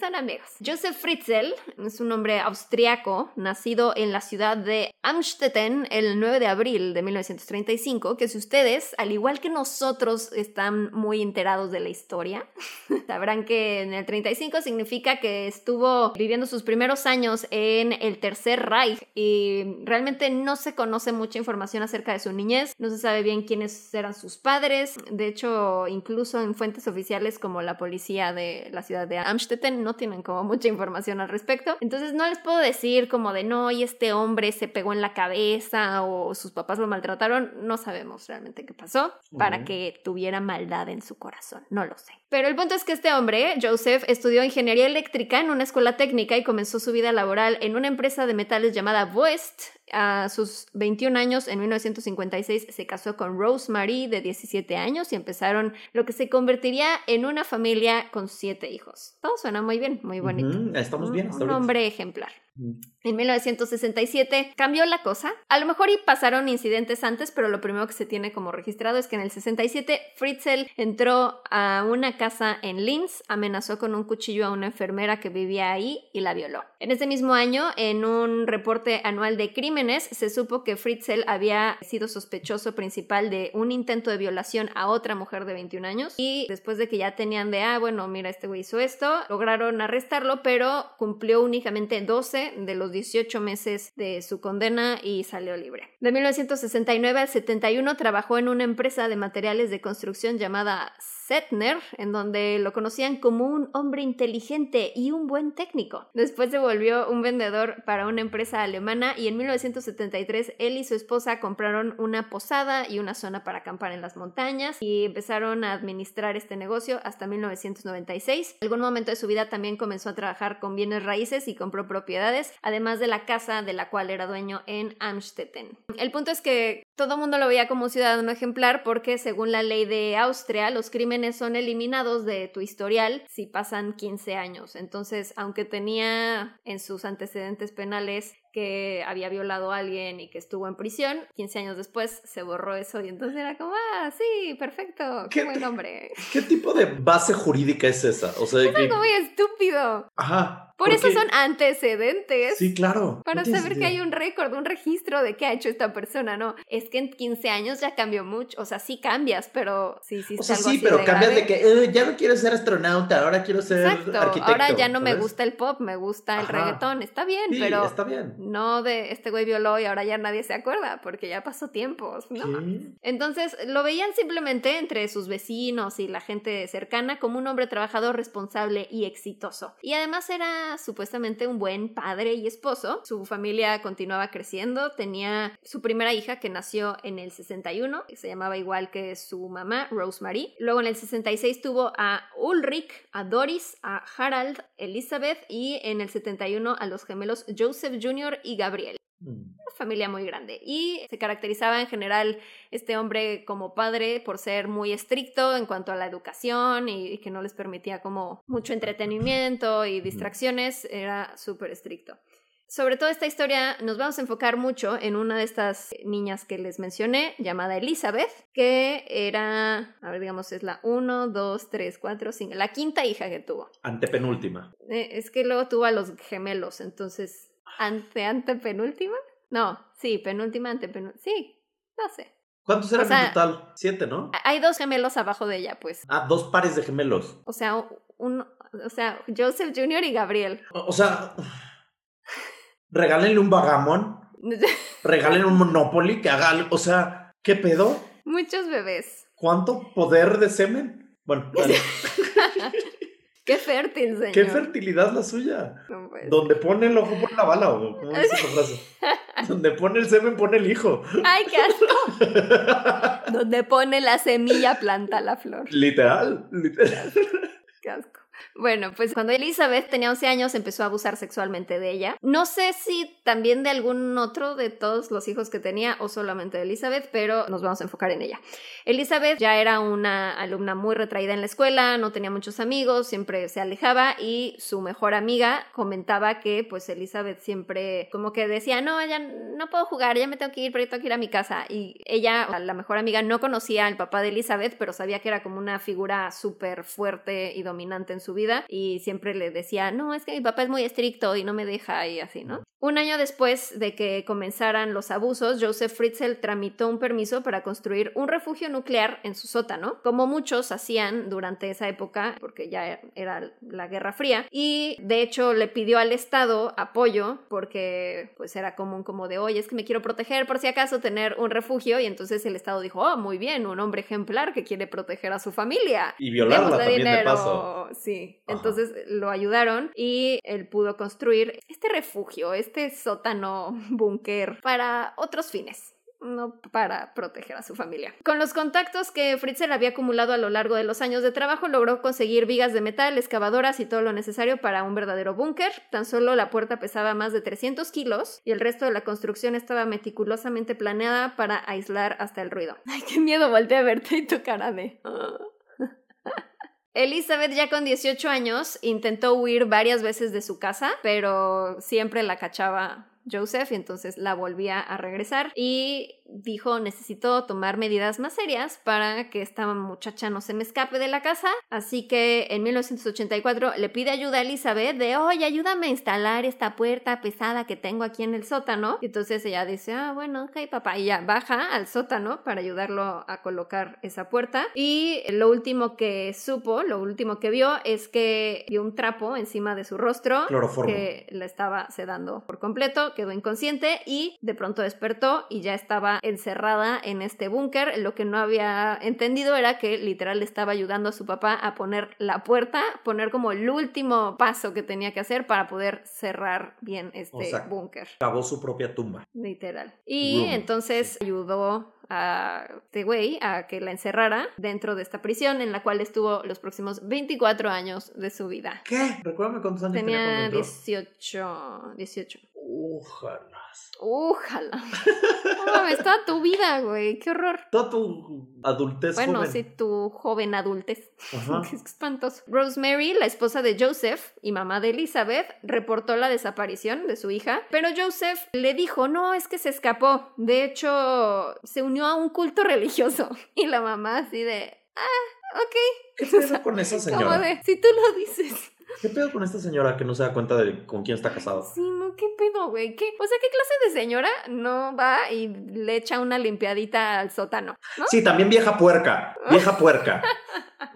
son amigos. Joseph Fritzl es un hombre austriaco nacido en la ciudad de Amstetten el 9 de abril de 1935, que si ustedes, al igual que nosotros, están muy enterados de la historia, sabrán que en el 35 significa que estuvo viviendo sus primeros años en el Tercer Reich y realmente no se conoce mucha información acerca de su niñez, no se sabe bien eran sus padres, de hecho incluso en fuentes oficiales como la policía de la ciudad de Amstetten no tienen como mucha información al respecto, entonces no les puedo decir como de no y este hombre se pegó en la cabeza o sus papás lo maltrataron, no sabemos realmente qué pasó para que tuviera maldad en su corazón, no lo sé. Pero el punto es que este hombre, Joseph, estudió ingeniería eléctrica en una escuela técnica y comenzó su vida laboral en una empresa de metales llamada Voest. A sus 21 años, en 1956, se casó con Rosemary, de 17 años, y empezaron lo que se convertiría en una familia con siete hijos. Todo suena muy bien, muy bonito. Estamos bien, Un- hombre ejemplar. En 1967 cambió la cosa. A lo mejor y pasaron incidentes antes, pero lo primero que se tiene como registrado es que en el 67 Fritzl entró a una casa en Linz, amenazó con un cuchillo a una enfermera que vivía ahí y la violó. En ese mismo año, en un reporte anual de crímenes, se supo que Fritzl había sido sospechoso principal de un intento de violación a otra mujer de 21 años y después de que ya tenían de, ah, bueno, mira, este güey hizo esto, lograron arrestarlo, pero cumplió únicamente 12 de los 18 meses de su condena y salió libre. De 1969 al 71 trabajó en una empresa de materiales de construcción llamada Setner, en donde lo conocían como un hombre inteligente y un buen técnico. Después se volvió un vendedor para una empresa alemana y en 1973 él y su esposa compraron una posada y una zona para acampar en las montañas y empezaron a administrar este negocio hasta 1996. En algún momento de su vida también comenzó a trabajar con bienes raíces y compró propiedades, además de la casa de la cual era dueño en Amstetten. El punto es que todo mundo lo veía como un ciudadano ejemplar porque según la ley de Austria los crímenes son eliminados de tu historial si pasan 15 años. Entonces, aunque tenía en sus antecedentes penales que había violado a alguien y que estuvo en prisión, 15 años después se borró eso y entonces era como, ah, sí, perfecto, qué ¿Qué buen hombre. ¿Qué tipo de base jurídica es esa? O sea, Es que... algo muy estúpido. Ajá. Por eso son antecedentes. Sí, claro. Para No saber que hay un récord, un registro de qué ha hecho esta persona, ¿no? Es que en 15 años ya cambió mucho. O sea, sí cambias, pero sí, sí. O sea, algo sí, así pero de cambias grave. de que "Eh, ya no quiero ser astronauta, ahora quiero ser Exacto. arquitecto. Ahora ya no me gusta el pop, me gusta el Ajá. reggaetón. Está bien, Sí, pero está bien. no de este güey violó y ahora ya nadie se acuerda porque ya pasó tiempo. No. Entonces lo veían simplemente entre sus vecinos y la gente cercana como un hombre trabajador responsable y exitoso. Y además era supuestamente un buen padre y esposo. Su familia continuaba creciendo, tenía su primera hija que nació en el 61, que se llamaba igual que su mamá, Rosemary. Luego en el 66 tuvo a Ulrich, a Doris, a Harald, Elizabeth y en el 71 a los gemelos Joseph Jr. y Gabriel. Una familia muy grande y se caracterizaba en general este hombre como padre por ser muy estricto en cuanto a la educación y, y que no les permitía como mucho entretenimiento y distracciones, era súper estricto. Sobre todo esta historia nos vamos a enfocar mucho en una de estas niñas que les mencioné, llamada Elizabeth, que era, a ver, digamos, es la 1, 2, 3, 4, 5, la quinta hija que tuvo. Antepenúltima. Eh, es que luego tuvo a los gemelos, entonces, ante, antepenúltima. No, sí, penúltima, antepenúltima. Sí, no sé. ¿Cuántos eran O sea- en total? Siete, ¿no? Hay dos gemelos abajo de ella, pues. Ah, dos pares de gemelos. O sea, un, o sea, Joseph Jr. y Gabriel. O o sea, regálenle un vagamón, regálenle un Monopoly que haga algo. O sea, ¿qué pedo? Muchos bebés. ¿Cuánto poder de semen? Bueno, vale. Qué fértil, señor. qué fertilidad la suya. No Donde pone el ojo pone la bala, o cómo dice la frase. Donde pone el semen pone el hijo. ¡Ay, qué asco! Donde pone la semilla, planta la flor. Literal, literal. Qué asco. Bueno, pues cuando Elizabeth tenía 11 años empezó a abusar sexualmente de ella. No sé si también de algún otro de todos los hijos que tenía o solamente de Elizabeth, pero nos vamos a enfocar en ella. Elizabeth ya era una alumna muy retraída en la escuela, no tenía muchos amigos, siempre se alejaba y su mejor amiga comentaba que pues Elizabeth siempre como que decía, no, ya no puedo jugar, ya me tengo que ir, pero tengo que ir a mi casa. Y ella, la mejor amiga, no conocía al papá de Elizabeth, pero sabía que era como una figura súper fuerte y dominante en su vida y siempre le decía, no, es que mi papá es muy estricto y no me deja y así, ¿no? Un año después de que comenzaran los abusos, Joseph Fritzl tramitó un permiso para construir un refugio nuclear en su sótano, como muchos hacían durante esa época, porque ya era la Guerra Fría, y de hecho le pidió al Estado apoyo, porque pues era común como de, oye, es que me quiero proteger por si acaso tener un refugio, y entonces el Estado dijo, oh, muy bien, un hombre ejemplar que quiere proteger a su familia. Y violarla también de dinero. paso. Sí, Ajá. entonces lo ayudaron y él pudo construir este refugio, este sótano búnker para otros fines. No para proteger a su familia. Con los contactos que Fritzl había acumulado a lo largo de los años de trabajo, logró conseguir vigas de metal, excavadoras y todo lo necesario para un verdadero búnker. Tan solo la puerta pesaba más de 300 kilos y el resto de la construcción estaba meticulosamente planeada para aislar hasta el ruido. Ay, qué miedo, volteé a verte y tu cara de... Elizabeth ya con 18 años intentó huir varias veces de su casa, pero siempre la cachaba Joseph y entonces la volvía a regresar. Y dijo necesito tomar medidas más serias para que esta muchacha no se me escape de la casa así que en 1984 le pide ayuda a Elizabeth de oye ayúdame a instalar esta puerta pesada que tengo aquí en el sótano y entonces ella dice ah bueno ok papá y ya baja al sótano para ayudarlo a colocar esa puerta. Y lo último que supo lo último que vio es que vio un trapo encima de su rostro Cloroformo. que la estaba sedando por completo, quedó inconsciente y de pronto despertó y ya estaba encerrada en este búnker. Lo que no había entendido era que literal le estaba ayudando a su papá a poner la puerta, poner como el último paso que tenía que hacer para poder cerrar bien este O sea, búnker. Cavó su propia tumba. Literal. Y Room. entonces ayudó a este güey a que la encerrara dentro de esta prisión en la cual estuvo los próximos 24 años de su vida. ¿Qué? Recuérdame cuántos años tenía, Tenía cuando entró. 18, 18. Ojalá. Ojalá. No mames, toda tu vida, güey. Qué horror. Toda tu adultez Bueno, joven. sí, tu joven adultez. Ajá. Qué espantoso. Rosemary, la esposa de Joseph y mamá de Elizabeth, reportó la desaparición de su hija, pero Joseph le dijo, no, es que se escapó. De hecho, se unió a un culto religioso. Y la mamá así de, ah, ok. ¿Qué pedo con esa Como señora? de, si tú lo dices. ¿Qué pedo con esta señora que no se da cuenta de con quién está casado? Sí, no, qué pedo, güey. ¿Qué? O sea, ¿qué clase de señora no va y le echa una limpiadita al sótano? ¿No? Sí, también vieja puerca. Vieja puerca.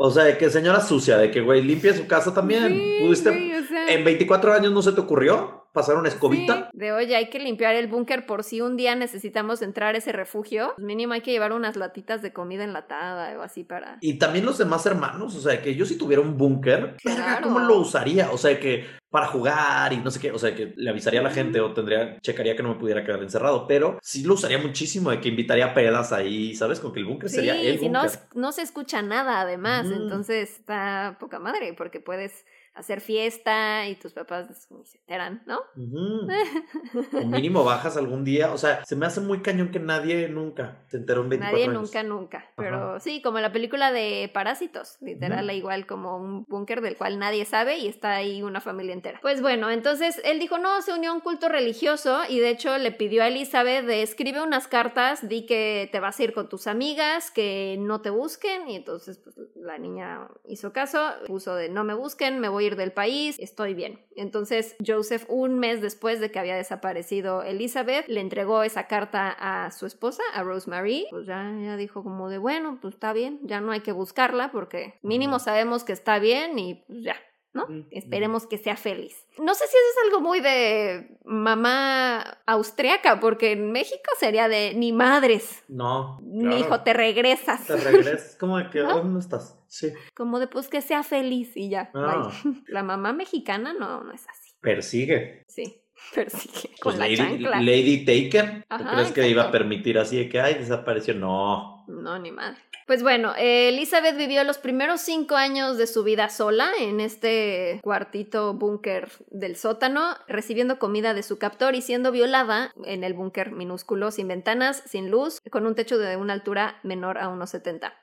O sea, de que señora sucia, de que, güey, limpia su casa también. Sí, ¿Pudiste- güey, o sea, ¿En 24 años no se te ocurrió pasar una escobita? sí, de oye, hay que limpiar el búnker por si un día necesitamos entrar a ese refugio. Pues mínimo hay que llevar unas latitas de comida enlatada o así para. Y también los demás hermanos, o sea, que yo si tuviera un búnker, Claro. ¿cómo lo usaría? O sea, que para jugar y no sé qué, o sea, que le avisaría a la gente o tendría, checaría que no me pudiera quedar encerrado, pero sí lo usaría muchísimo, de que invitaría pedas ahí, ¿sabes? Con que el búnker Sí, sería el si no, búnker. no se escucha nada además, entonces está poca madre porque puedes hacer fiesta y tus papás se enteran, ¿no? O mínimo bajas algún día. O sea, se me hace muy cañón que nadie nunca se enteró en 24 Nadie años. nunca, nunca. Pero sí, como la película de Parásitos, literal, igual como un búnker del cual nadie sabe y está ahí una familia entera. Pues bueno, entonces él dijo, no, se unió a un culto religioso y de hecho le pidió a Elizabeth de escribe unas cartas, di que te vas a ir con tus amigas, que no te busquen y entonces pues, la niña hizo caso, puso de no me busquen, me voy ir del país, estoy bien. Entonces Joseph, un mes después de que había desaparecido Elizabeth, le entregó esa carta a su esposa, a Rosemary, pues ya, ya dijo como de bueno, pues está bien, ya no hay que buscarla porque mínimo sabemos que está bien y pues ya. ¿No? Mm, Esperemos que sea feliz. No sé si eso es algo muy de mamá austriaca, porque en México sería de ni madres, No. ni hijo, te regresas. Te regresas. como de que, ¿No? ¿dónde estás? Sí. Como de pues que sea feliz y ya. Ah. La mamá mexicana no, no es así. Persigue. Sí, persigue Pues con la Lady, chancla. Lady Taker. ¿Tú Ajá, crees que iba a permitir así de que, ay, desapareció? No. No, ni madre. Pues bueno, Elizabeth vivió los primeros cinco años de su vida sola en este cuartito búnker del sótano, recibiendo comida de su captor y siendo violada en el búnker minúsculo, sin ventanas, sin luz, con un techo de una altura menor a unos 70.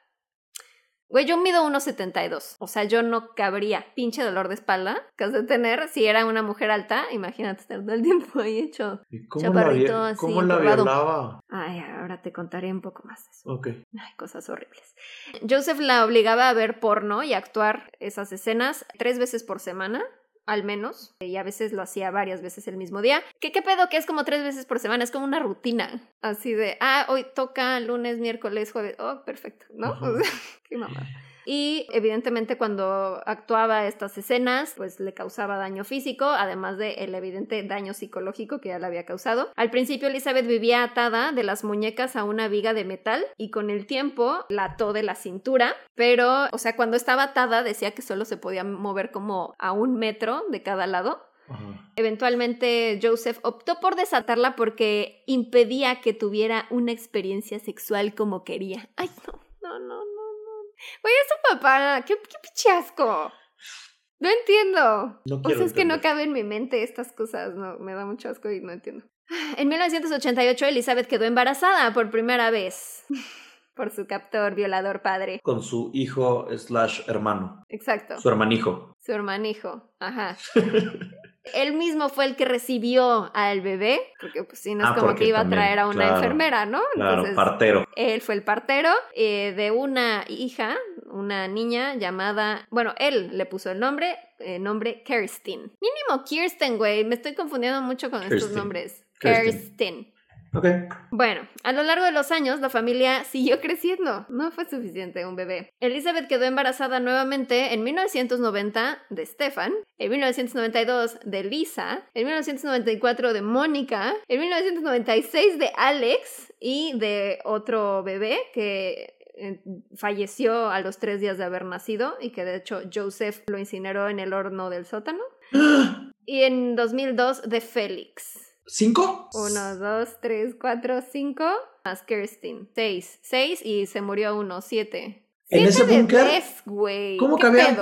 Güey, yo mido 1,72. O sea, yo no cabría. Pinche dolor de espalda que has de tener. Si era una mujer alta, imagínate estar todo el tiempo ahí hecho. ¿Y cómo la, Chaparrito así, cómo la violaba? Ay, ahora te contaré un poco más de eso. Ok. Ay, cosas horribles. Joseph la obligaba a ver porno y actuar esas escenas tres veces por semana, al menos, y a veces lo hacía varias veces el mismo día. ¿Qué, qué pedo que es como tres veces por semana? Es como una rutina, así de, ah, hoy toca lunes, miércoles, jueves, oh, perfecto, ¿no? Ajá. O sea, qué mamada. Y evidentemente cuando actuaba estas escenas, pues le causaba daño físico, además de el evidente daño psicológico que ya le había causado. Al principio Elizabeth vivía atada de las muñecas a una viga de metal y con el tiempo la ató de la cintura, pero, o sea, cuando estaba atada decía que solo se podía mover como a un metro de cada lado. Ajá. Eventualmente Joseph optó por desatarla porque impedía que tuviera una experiencia sexual como quería. Ay, no, no, no, no, no. Oye, su papá, qué, qué pinche asco. No entiendo. No O sea, es que no cabe en mi mente estas cosas, no, me da mucho asco y no entiendo. En 1988 Elizabeth quedó embarazada por primera vez por su captor violador padre. Con su hijo slash hermano. Exacto, Su hermanijo. su hermanijo. Ajá. Él mismo fue el que recibió al bebé, porque pues sí, no es Ah, como que iba también, a traer a una claro, enfermera, ¿no? Claro, partero. él fue el partero eh, de una hija, una niña llamada, bueno, él le puso el nombre, eh, nombre Kirsten. Mínimo Kirsten, güey, me estoy confundiendo mucho con estos nombres. Kirsten. Kirsten. Ok. Bueno, a lo largo de los años la familia siguió creciendo. No fue suficiente un bebé. Elizabeth quedó embarazada nuevamente en 1990 de Stefan, en 1992 de Lisa, en 1994 de Mónica, en 1996 de Alex y de otro bebé que eh, falleció a los tres días de haber nacido y que de hecho Joseph lo incineró en el horno del sótano. Y en 2002 de Félix. ¿Cinco? Uno, dos, tres, cuatro, cinco. Más Kirsten. Seis. Seis y se murió uno. Siete. ¿En ese búnker? ¿Cómo ¿Qué cabían?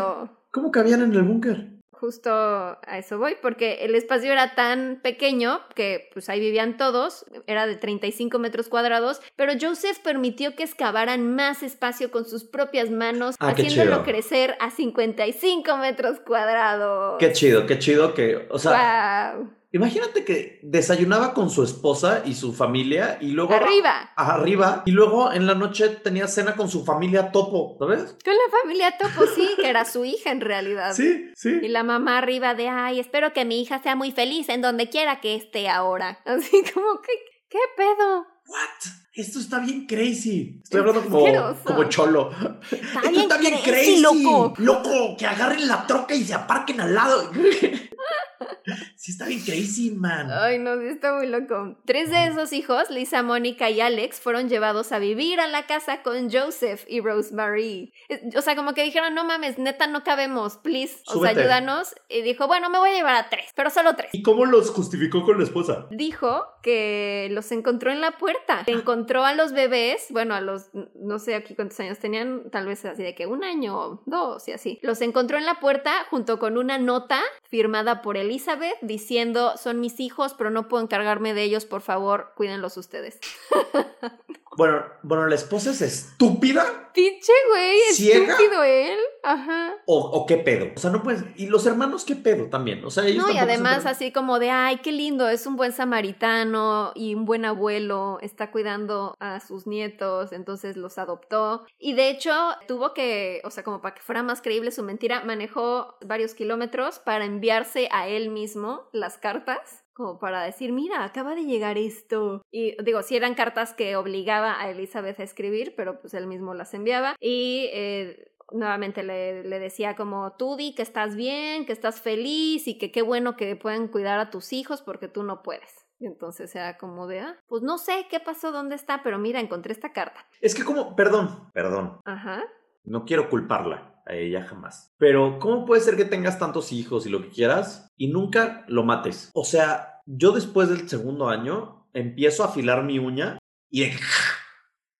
¿Cómo cabían en el búnker? Justo a eso voy, porque el espacio era tan pequeño que pues ahí vivían todos, era de 35 metros cuadrados, pero Joseph permitió que excavaran más espacio con sus propias manos, Ah, haciéndolo crecer a 55 metros cuadrados. Qué chido, qué chido que, o sea, Wow. Imagínate que desayunaba con su esposa y su familia y luego Arriba. arriba y luego en la noche tenía cena con su familia topo, ¿sabes? Con la familia Topo, sí, que era su hija en realidad. Sí, Y sí. la mamá arriba de, ay, espero que mi hija sea muy feliz en donde quiera que esté ahora. Así como, ¿qué, qué pedo? What? Esto está bien crazy. Estoy Es hablando como, como cholo. Está Esto bien está bien crazy, crazy. loco. Loco, que agarren la troca y se aparquen al lado. Sí está bien crazy, man. Ay, no, sí está muy loco. Tres de esos hijos, Lisa, Mónica y Alex, fueron llevados a vivir a la casa con Joseph y Rosemary. O sea, como que dijeron, no mames, neta, no cabemos, please, o sea, ayúdanos. Y dijo, bueno, me voy a llevar a tres, pero solo tres. ¿Y cómo los justificó con la esposa? Dijo que los encontró en la puerta. Encontró a los bebés, bueno, a los, no sé aquí cuántos años tenían, tal vez así de que un año, dos y así. Los encontró en la puerta junto con una nota firmada por Elizabeth diciendo, son mis hijos, pero no puedo encargarme de ellos, por favor, cuídenlos ustedes. Bueno, bueno, la esposa es estúpida Pinche güey, ¿Ciega? estúpido él. Ajá. o, o qué pedo. O sea, no puedes. Y los hermanos, qué pedo también. O sea, ellos No, y se además así como de, ay, qué lindo, es un buen samaritano y un buen abuelo, está cuidando a sus nietos, entonces los adoptó. Y de hecho, tuvo que, o sea, como para que fuera más creíble su mentira, manejó varios kilómetros para enviarse a él mismo las cartas. Como para decir, mira, acaba de llegar esto. Y digo, si eran cartas que obligaba a Elizabeth a escribir, pero pues él mismo las enviaba. Y eh, nuevamente le, le decía como tú di que estás bien, que estás feliz y que qué bueno que pueden cuidar a tus hijos porque tú no puedes. Y entonces era como de, ah, pues no sé qué pasó, dónde está, pero mira, encontré esta carta. Es que como, perdón, perdón. Ajá. No quiero culparla ella jamás. Pero, ¿cómo puede ser que tengas tantos hijos y lo que quieras y nunca lo mates? O sea, yo después del segundo año empiezo a afilar mi uña y de que,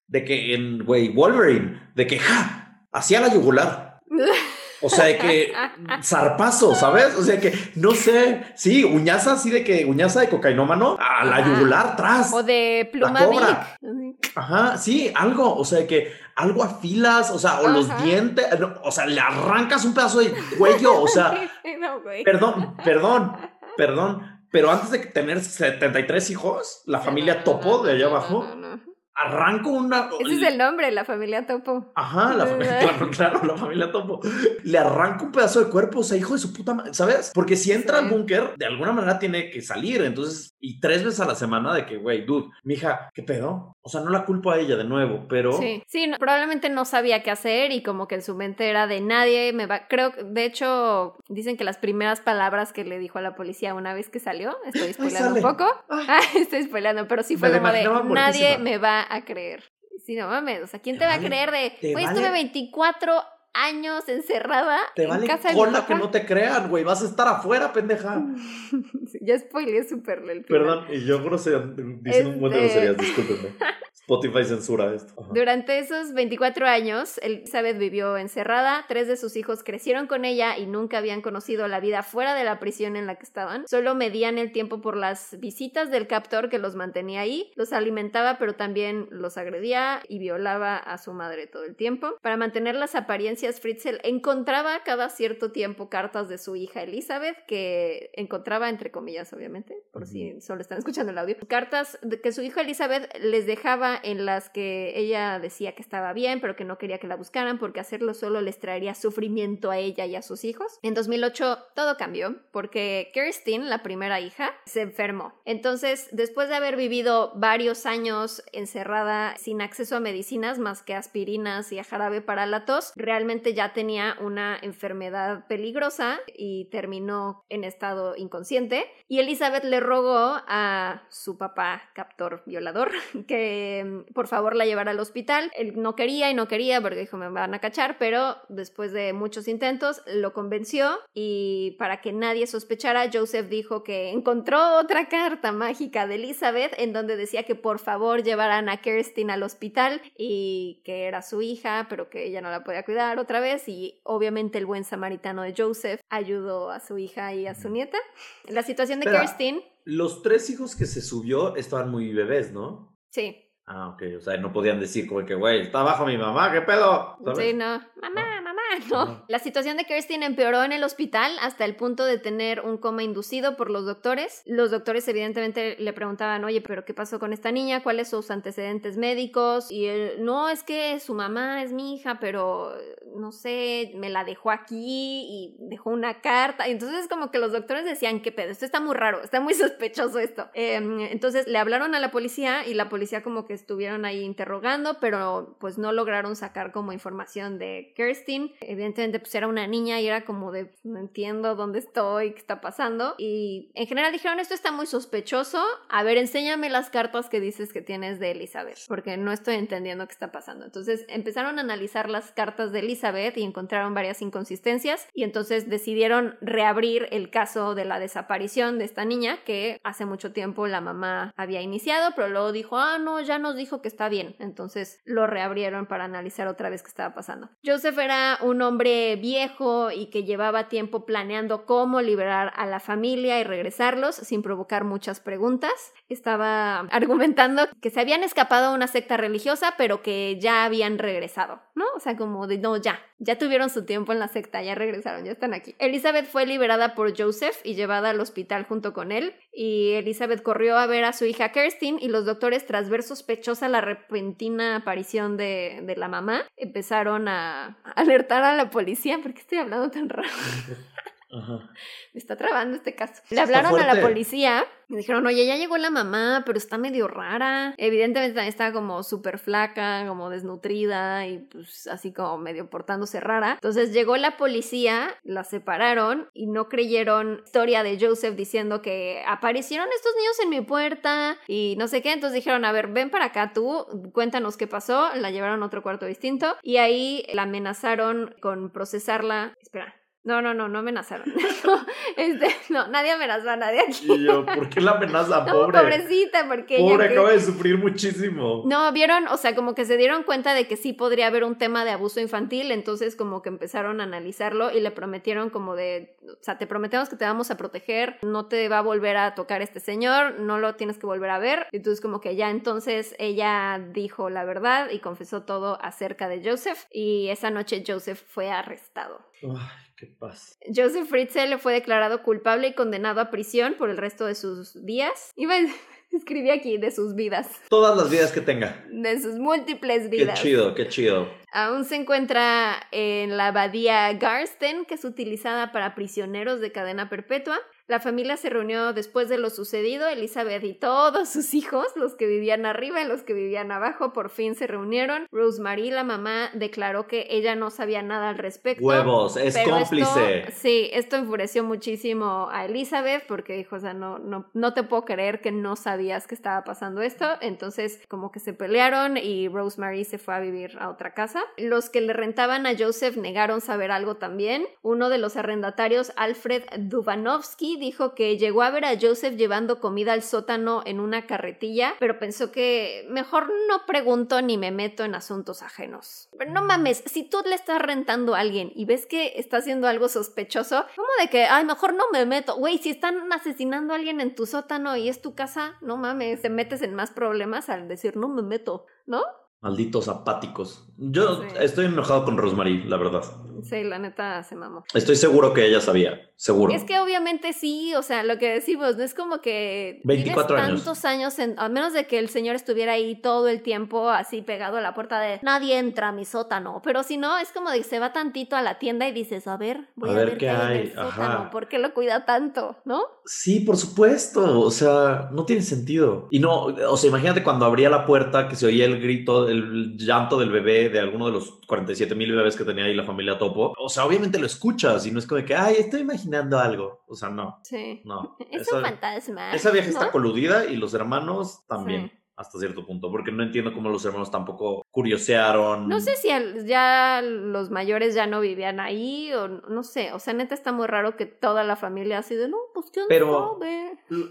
de que en, güey, Wolverine, de que, ja, hacía la yugular. O sea, de que zarpazo, ¿sabes? O sea, que no sé, sí, uñaza así de que uñaza de cocainómano a la Ajá. yugular, tras. O de pluma cobra. Ajá, sí, algo, o sea, que algo afilas, o sea, o los dientes, no, o sea, le arrancas un pedazo de cuello, o sea, no, perdón, perdón, perdón, pero antes de tener 73 hijos, la familia Topo de allá No, no, abajo, no, no, no. Arranco una... Ese es el nombre, la familia Topo. Ajá, la familia, claro, claro, la familia Topo. Le arranco un pedazo de cuerpo, o sea, hijo de su puta madre, ¿sabes? Porque si entra Sí. al búnker, de alguna manera tiene que salir, entonces, y tres veces a la semana de que, güey, dude, mija, ¿qué pedo? O sea, no la culpo a ella de nuevo, pero... Sí, sí, no- probablemente no sabía qué hacer y como que en su mente era de nadie me va. Creo, que- de hecho, dicen que las primeras palabras que le dijo a la policía una vez que salió, estoy spoileando un poco. Ay. Ah, estoy spoileando, pero sí Me fue la como de nadie me va a creer. Sí, no mames, o sea, ¿quién Te te, va vale- a creer de, güey, vale- estuve 24 años encerrada Te en vale casa de mi que no te crean, güey. Vas a estar afuera, pendeja. Ya spoileé súper el final. Perdón, y yo grosería, diciendo un buen de Este- groserías, discúlpenme. Spotify censura esto. Ajá. Durante esos 24 años, Elizabeth vivió encerrada, tres de sus hijos crecieron con ella y nunca habían conocido la vida fuera de la prisión en la que estaban. Solo medían el tiempo por las visitas del captor que los mantenía ahí, los alimentaba pero también los agredía y violaba a su madre todo el tiempo. Para mantener las apariencias, Fritzl encontraba cada cierto tiempo cartas de su hija Elizabeth, que encontraba entre comillas obviamente, por si solo están escuchando el audio, cartas que su hija Elizabeth les dejaba en las que ella decía que estaba bien, pero que no quería que la buscaran porque hacerlo solo les traería sufrimiento a ella y a sus hijos. En 2008 todo cambió porque Kirsten, la primera hija, se enfermó. Entonces, después de haber vivido varios años encerrada sin acceso a medicinas más que aspirinas y a jarabe para la tos, realmente ya tenía una enfermedad peligrosa y terminó en estado inconsciente. Y Elizabeth le rogó a su papá, captor violador, que mm, por favor la llevara al hospital. Él no quería y no quería porque dijo me van a cachar, pero después de muchos intentos lo convenció y para que nadie sospechara, Joseph dijo que encontró otra carta mágica de Elizabeth en donde decía que por favor llevaran a Kirsten al hospital y que era su hija, pero que ella no la podía cuidar otra vez y obviamente el buen samaritano de Joseph ayudó a su hija y a su nieta. La situación de. Kirsten, Los tres hijos que se subió estaban muy bebés, ¿no? sí, Ah, ok. O sea, no podían decir como que, güey, está abajo mi mamá, ¿qué pedo? ¿Sabes? Sí, no. Mamá, mamá, no. La situación de Kirsten empeoró en el hospital hasta el punto de tener un coma inducido por los doctores. Los doctores evidentemente le preguntaban, oye, pero ¿qué pasó con esta niña? ¿Cuáles son sus antecedentes médicos? Y él, no, es que su mamá es mi hija, pero no sé, me la dejó aquí y dejó una carta. Y entonces como que los doctores decían, ¿qué pedo? Esto está muy raro, está muy sospechoso esto. Eh, entonces le hablaron a la policía y la policía como que estuvieron ahí interrogando, pero pues no lograron sacar como información de Kirsten. Evidentemente pues era una niña y era como de no entiendo dónde estoy, qué está pasando. Y en general dijeron esto está muy sospechoso. A ver, enséñame las cartas que dices que tienes de Elizabeth, porque no estoy entendiendo qué está pasando. Entonces empezaron a analizar las cartas de Elizabeth y encontraron varias inconsistencias y entonces decidieron reabrir el caso de la desaparición de esta niña que hace mucho tiempo la mamá había iniciado, pero luego dijo, ah, no, ya nos dijo que está bien. Entonces lo reabrieron para analizar otra vez qué estaba pasando. Joseph era un hombre viejo y que llevaba tiempo planeando cómo liberar a la familia y regresarlos sin provocar muchas preguntas. Estaba argumentando que se habían escapado a una secta religiosa, pero que ya habían regresado, ¿no? O sea, como de, no, ya, ya tuvieron su tiempo en la secta, ya regresaron, ya están aquí. Elizabeth fue liberada por Joseph y llevada al hospital junto con él, y Elizabeth corrió a ver a su hija Kerstin y los doctores, tras ver sospechosa la repentina aparición de, de la mamá, empezaron a alertar a la policía, ¿por qué estoy hablando tan raro? Me está trabando este caso. Le hablaron a la policía y dijeron, oye, ya llegó la mamá, pero está medio rara. Evidentemente estaba como súper flaca, como desnutrida y pues así como medio portándose rara. Entonces llegó la policía, la separaron y no creyeron historia de Joseph diciendo que aparecieron estos niños en mi puerta y no sé qué. Entonces dijeron, a ver, ven para acá tú, cuéntanos qué pasó. La llevaron a otro cuarto distinto y ahí la amenazaron con procesarla. Espera, no, no, no, no amenazaron. no, este, no, nadie amenazó a nadie aquí. Y yo, ¿por qué la amenaza, pobre? pobrecita, porque Pobre, acaba de sufrir muchísimo. No, vieron, o sea, como que se dieron cuenta de que sí podría haber un tema de abuso infantil, entonces como que empezaron a analizarlo y le prometieron como de, o sea, te prometemos que te vamos a proteger, no te va a volver a tocar este señor, no lo tienes que volver a ver. Entonces como que ya entonces ella dijo la verdad y confesó todo acerca de Joseph y esa noche Joseph fue arrestado. Qué paz. Joseph Fritzl fue declarado culpable y condenado a prisión por el resto de sus días. Iba escribí aquí de sus vidas. Todas las vidas que tenga. De sus múltiples vidas. Qué chido, qué chido. Aún se encuentra en la abadía Garsten, que es utilizada para prisioneros de cadena perpetua. La familia se reunió después de lo sucedido. Elizabeth y todos sus hijos, los que vivían arriba y los que vivían abajo, por fin se reunieron. Rosemary, la mamá, declaró que ella no sabía nada al respecto. Huevos, es cómplice. sí, esto enfureció muchísimo a Elizabeth porque dijo, o sea, no, no, no te puedo creer que no sabías que estaba pasando esto. Entonces, como que se pelearon y Rosemary se fue a vivir a otra casa. Los que le rentaban a Joseph negaron saber algo también. Uno de los arrendatarios, Alfred Dubanovsky, dijo que llegó a ver a Joseph llevando comida al sótano en una carretilla, pero pensó que mejor no pregunto ni me meto en asuntos ajenos. Pero no mames, si tú le estás rentando a alguien y ves que está haciendo algo sospechoso, ¿cómo de que, ay, mejor no me meto? Güey, si están asesinando a alguien en tu sótano y es tu casa, no mames, te metes en más problemas al decir no me meto, ¿no? Malditos apáticos. Yo estoy enojado con Rosemary, la verdad. Sí, la neta se mamó. Estoy seguro que ella sabía, seguro. Es que obviamente sí, o sea, lo que decimos, no es como que 24 años. tantos años, en, a menos de que el señor estuviera ahí todo el tiempo así pegado a la puerta de nadie entra a mi sótano, pero si no, es como de que se va tantito a la tienda y dices, a ver, voy a, ver, qué hay en el sótano, ¿por qué lo cuida tanto, no? Sí, por supuesto, o sea, no tiene sentido. Y no, o sea, imagínate cuando abría la puerta que se oía el grito, el llanto del bebé de alguno de los 47 mil bebés que tenía ahí la familia Topo. O sea, obviamente lo escuchas y no es como de que, ay, estoy imaginando algo. O sea, no. Sí. No. Es un fantasma. Esa vieja está coludida y los hermanos también hasta cierto punto, porque no entiendo cómo los hermanos tampoco curiosearon. No sé si ya los mayores ya no vivían ahí o no sé, o sea, neta está muy raro que toda la familia así de, no, pues quién pero,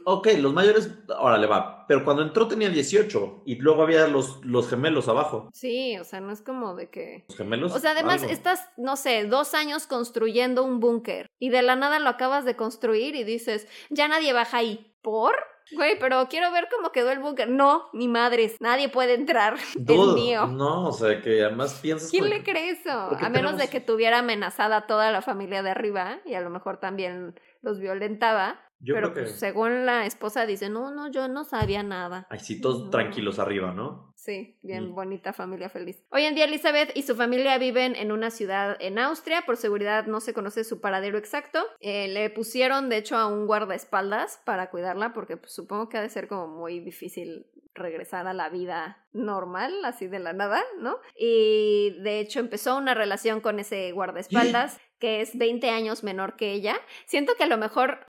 Ok, los mayores, ahora le va, pero cuando entró tenía 18 y luego había los, los gemelos abajo. Sí, o sea, no es como de que... Los gemelos. O sea, además estás, no sé, dos años construyendo un búnker y de la nada lo acabas de construir y dices, ya nadie baja ahí. ¿Por? Güey, pero quiero ver cómo quedó el búnker. No, ni madres, nadie puede entrar. es mío. No, o sea, que además piensas. ¿Quién le cree eso? A menos de que tuviera amenazada toda la familia de arriba y a lo mejor también los violentaba pero pues, según la esposa dice, no, no, yo no sabía nada. Ay, sí, todos tranquilos arriba, ¿no? Sí, bien mm. bonita familia feliz. Hoy en día Elizabeth y su familia viven en una ciudad en Austria. Por seguridad no se conoce su paradero exacto. Eh, le pusieron, de hecho, a un guardaespaldas para cuidarla porque pues, supongo que ha de ser como muy difícil regresar a la vida normal, así de la nada, ¿no? Y de hecho empezó una relación con ese guardaespaldas que es 20 años menor que ella. Siento que a lo mejor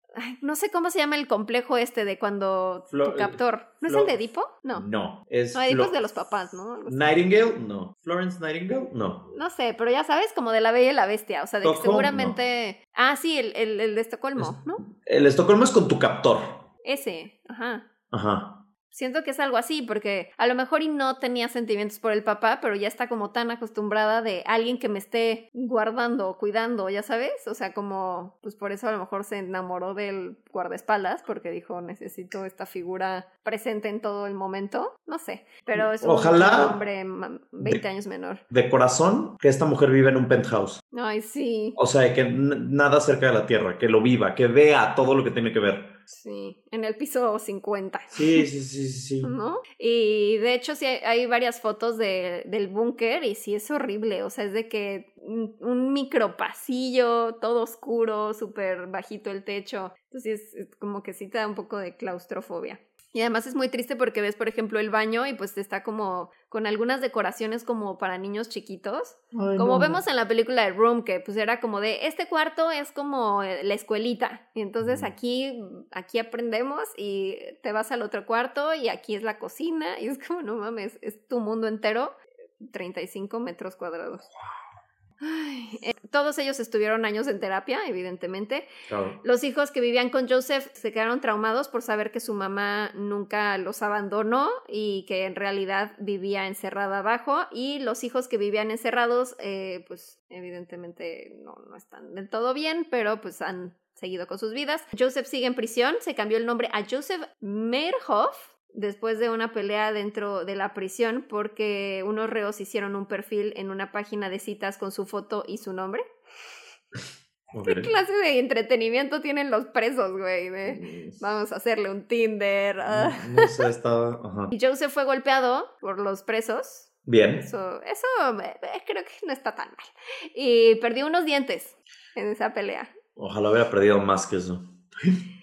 no sé cómo se llama el complejo este de cuando tu captor. ¿No es el de Edipo? No. No, es. No, Edipo es de los papás, ¿no? Nightingale, no. Florence Nightingale, no. No sé, pero ya sabes, como de la Bella y la Bestia. O sea, de que seguramente. Ah, sí, el, el, el de Estocolmo, ¿no? El Estocolmo es con tu captor. Ese, ajá. Ajá. Siento que es algo así, porque a lo mejor y no tenía sentimientos por el papá, pero ya está como tan acostumbrada de alguien que me esté guardando, cuidando, ya sabes, o sea, como, pues por eso a lo mejor se enamoró del guardaespaldas, porque dijo, necesito esta figura presente en todo el momento, no sé, pero es un hombre 20 años menor. De corazón, que esta mujer vive en un penthouse. Ay, sí. O sea, que nada cerca de la tierra, que lo viva, que vea todo lo que tiene que ver. Sí, en el piso 50. Sí, sí, sí, sí. ¿No? Y de hecho sí hay, varias fotos de, del búnker y sí es horrible, o sea, es de que un micro pasillo, todo oscuro, súper bajito el techo, entonces es como que sí te da un poco de claustrofobia. Y además es muy triste porque ves, por ejemplo, el baño y pues está como con algunas decoraciones como para niños chiquitos. como vemos en la película de Room, que pues era como de, este cuarto es como eh, la escuelita. Y entonces aquí, aquí aprendemos y te vas al otro cuarto y aquí es la cocina. Y es como, no mames, es tu mundo entero, 35 metros cuadrados. Eh, todos ellos estuvieron años en terapia, evidentemente. Los hijos que vivían con Joseph se quedaron traumados por saber que su mamá nunca los abandonó y que en realidad vivía encerrada abajo. Y los hijos que vivían encerrados, eh, pues evidentemente no, no están del todo bien, pero pues han seguido con sus vidas. Joseph sigue en prisión, se cambió el nombre a Joseph Meerhoff después de una pelea dentro de la prisión porque unos reos hicieron un perfil en una página de citas con su foto y su nombre. ¿Qué clase de entretenimiento tienen los presos, güey? Mm, vamos a hacerle un Tinder. Ah. No, sé, estaba... Y Joseph fue golpeado por los presos. Bien. Eso, eso creo que no está tan mal. Y perdió unos dientes en esa pelea. Ojalá hubiera perdido más que eso.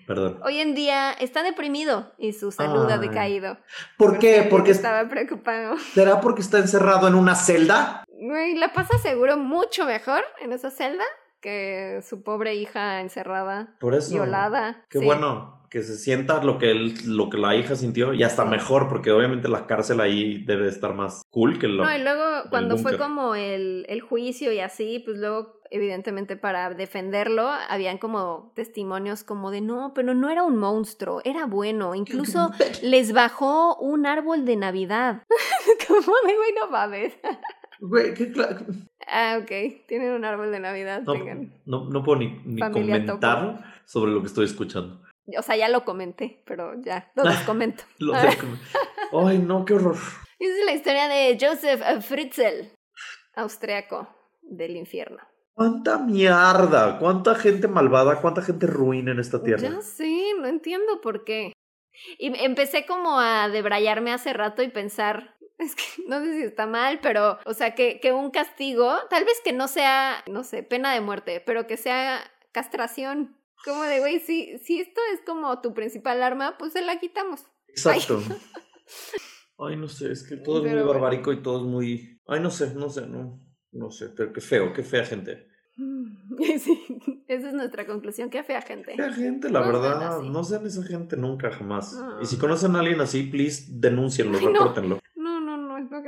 Perdón. Hoy en día está deprimido y su salud ha decaído. ¿Por qué? Porque estaba preocupado. ¿Será porque está encerrado en una celda? Güey, la pasa seguro mucho mejor en esa celda que su pobre hija encerrada, Por eso, violada. Qué bueno que se sienta lo que, él, lo que la hija sintió y hasta mejor, porque obviamente la cárcel ahí debe estar más cool que lo No, y luego cuando fue como el, el juicio y así, pues luego evidentemente para defenderlo, habían como testimonios como de no, pero no era un monstruo, era bueno, incluso les bajó un árbol de Navidad. como de güey, no mames. Güey, qué claro. Ah, ok, tienen un árbol de Navidad. No, no, no, puedo ni, ni comentar sobre lo que estoy escuchando. O sea, ya lo comenté, pero ya, lo descomento. lo descomento. Ay, no, qué horror. Esa es la historia de Joseph Fritzl, austriaco del infierno. ¿Cuánta mierda? ¿Cuánta gente malvada? ¿Cuánta gente ruina en esta tierra? Ya sí, no entiendo por qué. Y empecé como a debrayarme hace rato y pensar, es que no sé si está mal, pero, o sea, que, que un castigo, tal vez que no sea, no sé, pena de muerte, pero que sea castración. Como de, güey, si, si esto es como tu principal arma, pues se la quitamos. Exacto. Ay, no sé, es que todo es muy barbárico y todo es muy... Ay, no sé, no sé, no. No sé, pero qué feo, qué fea gente. Sí, esa es nuestra conclusión, qué fea gente. Fea gente, la verdad. No sean esa gente nunca, jamás. Y si conocen a alguien así, please, denúncienlo. No, no,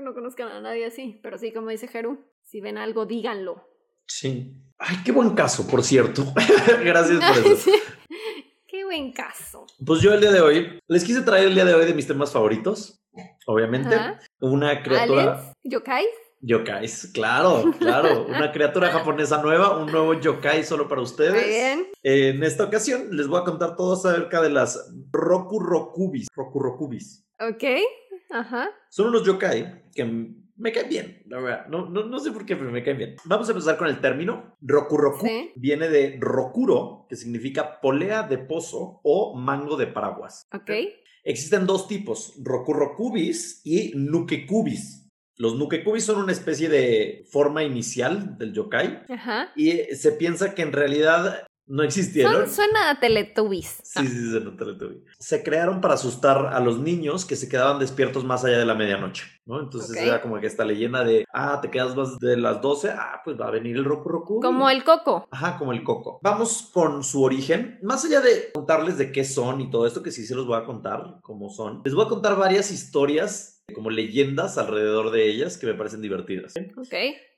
no, conozcan a nadie así. Pero sí, como dice Jeru, si ven algo, díganlo. Sí. Ay, qué buen caso, por cierto. Gracias por eso. Qué buen caso. Pues yo el día de hoy, les quise traer el día de hoy de mis temas favoritos, obviamente. Una criatura. ¿Aliens? ¿Yokais? Yokais, claro, claro. Una criatura japonesa nueva, un nuevo yokai solo para ustedes. Muy bien. En esta ocasión les voy a contar todo acerca de las Roku Rokubis. Roku Rokubis. Ok, ajá. Son unos yokai que me caen bien, la verdad. No, no, no sé por qué, pero me caen bien. Vamos a empezar con el término. Roku Roku viene de Rokuro, que significa polea de pozo o mango de paraguas. Ok. Existen dos tipos, Roku Rokubis y Nukekubis. Los nukekubis son una especie de forma inicial del yokai. Ajá. Y se piensa que en realidad no existieron. Suena a Teletubbies. Sí, sí, se nota el tubi. Se crearon para asustar a los niños que se quedaban despiertos más allá de la medianoche, ¿no? Entonces era como que esta leyenda de, ah, te quedas más de las 12, ah, pues va a venir el Roku Roku. Como el coco. Ajá, como el coco. Vamos con su origen. Más allá de contarles de qué son y todo esto, que sí se los voy a contar cómo son, les voy a contar varias historias, como leyendas alrededor de ellas que me parecen divertidas. Ok.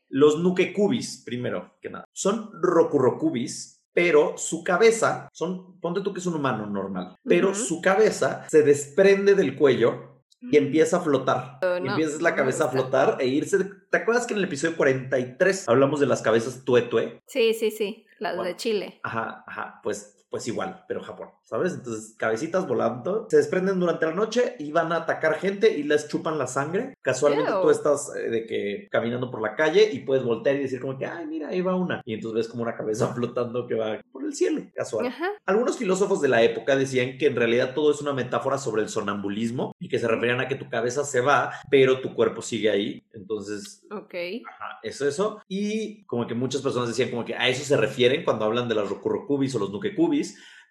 Los Nukekubis, primero que nada. Son Rokurokubis, pero su cabeza, son, ponte tú que es un humano normal, pero su cabeza se desprende del cuello y empieza a flotar. Oh, Y no, empieza la no me cabeza a flotar e irse. ¿Te acuerdas que en el episodio 43 hablamos de las cabezas tuetue? Sí, sí, sí. Las de Chile. Ajá, ajá, pues, pues igual, pero Japón, ¿sabes? Entonces, cabecitas volando, se desprenden durante la noche y van a atacar gente y les chupan la sangre. Casualmente Ew. tú estás eh, de que caminando por la calle y puedes voltear y decir como que, ay, mira, ahí va una. Y entonces ves como una cabeza flotando que va por el cielo, casual. Ajá. Algunos filósofos de la época decían que en realidad todo es una metáfora sobre el sonambulismo y que se referían a que tu cabeza se va, pero tu cuerpo sigue ahí. Entonces, Ok. Ajá, eso, eso. Y como que muchas personas decían como que a eso se refieren cuando hablan de las Rokurokubis o los Nukekubis,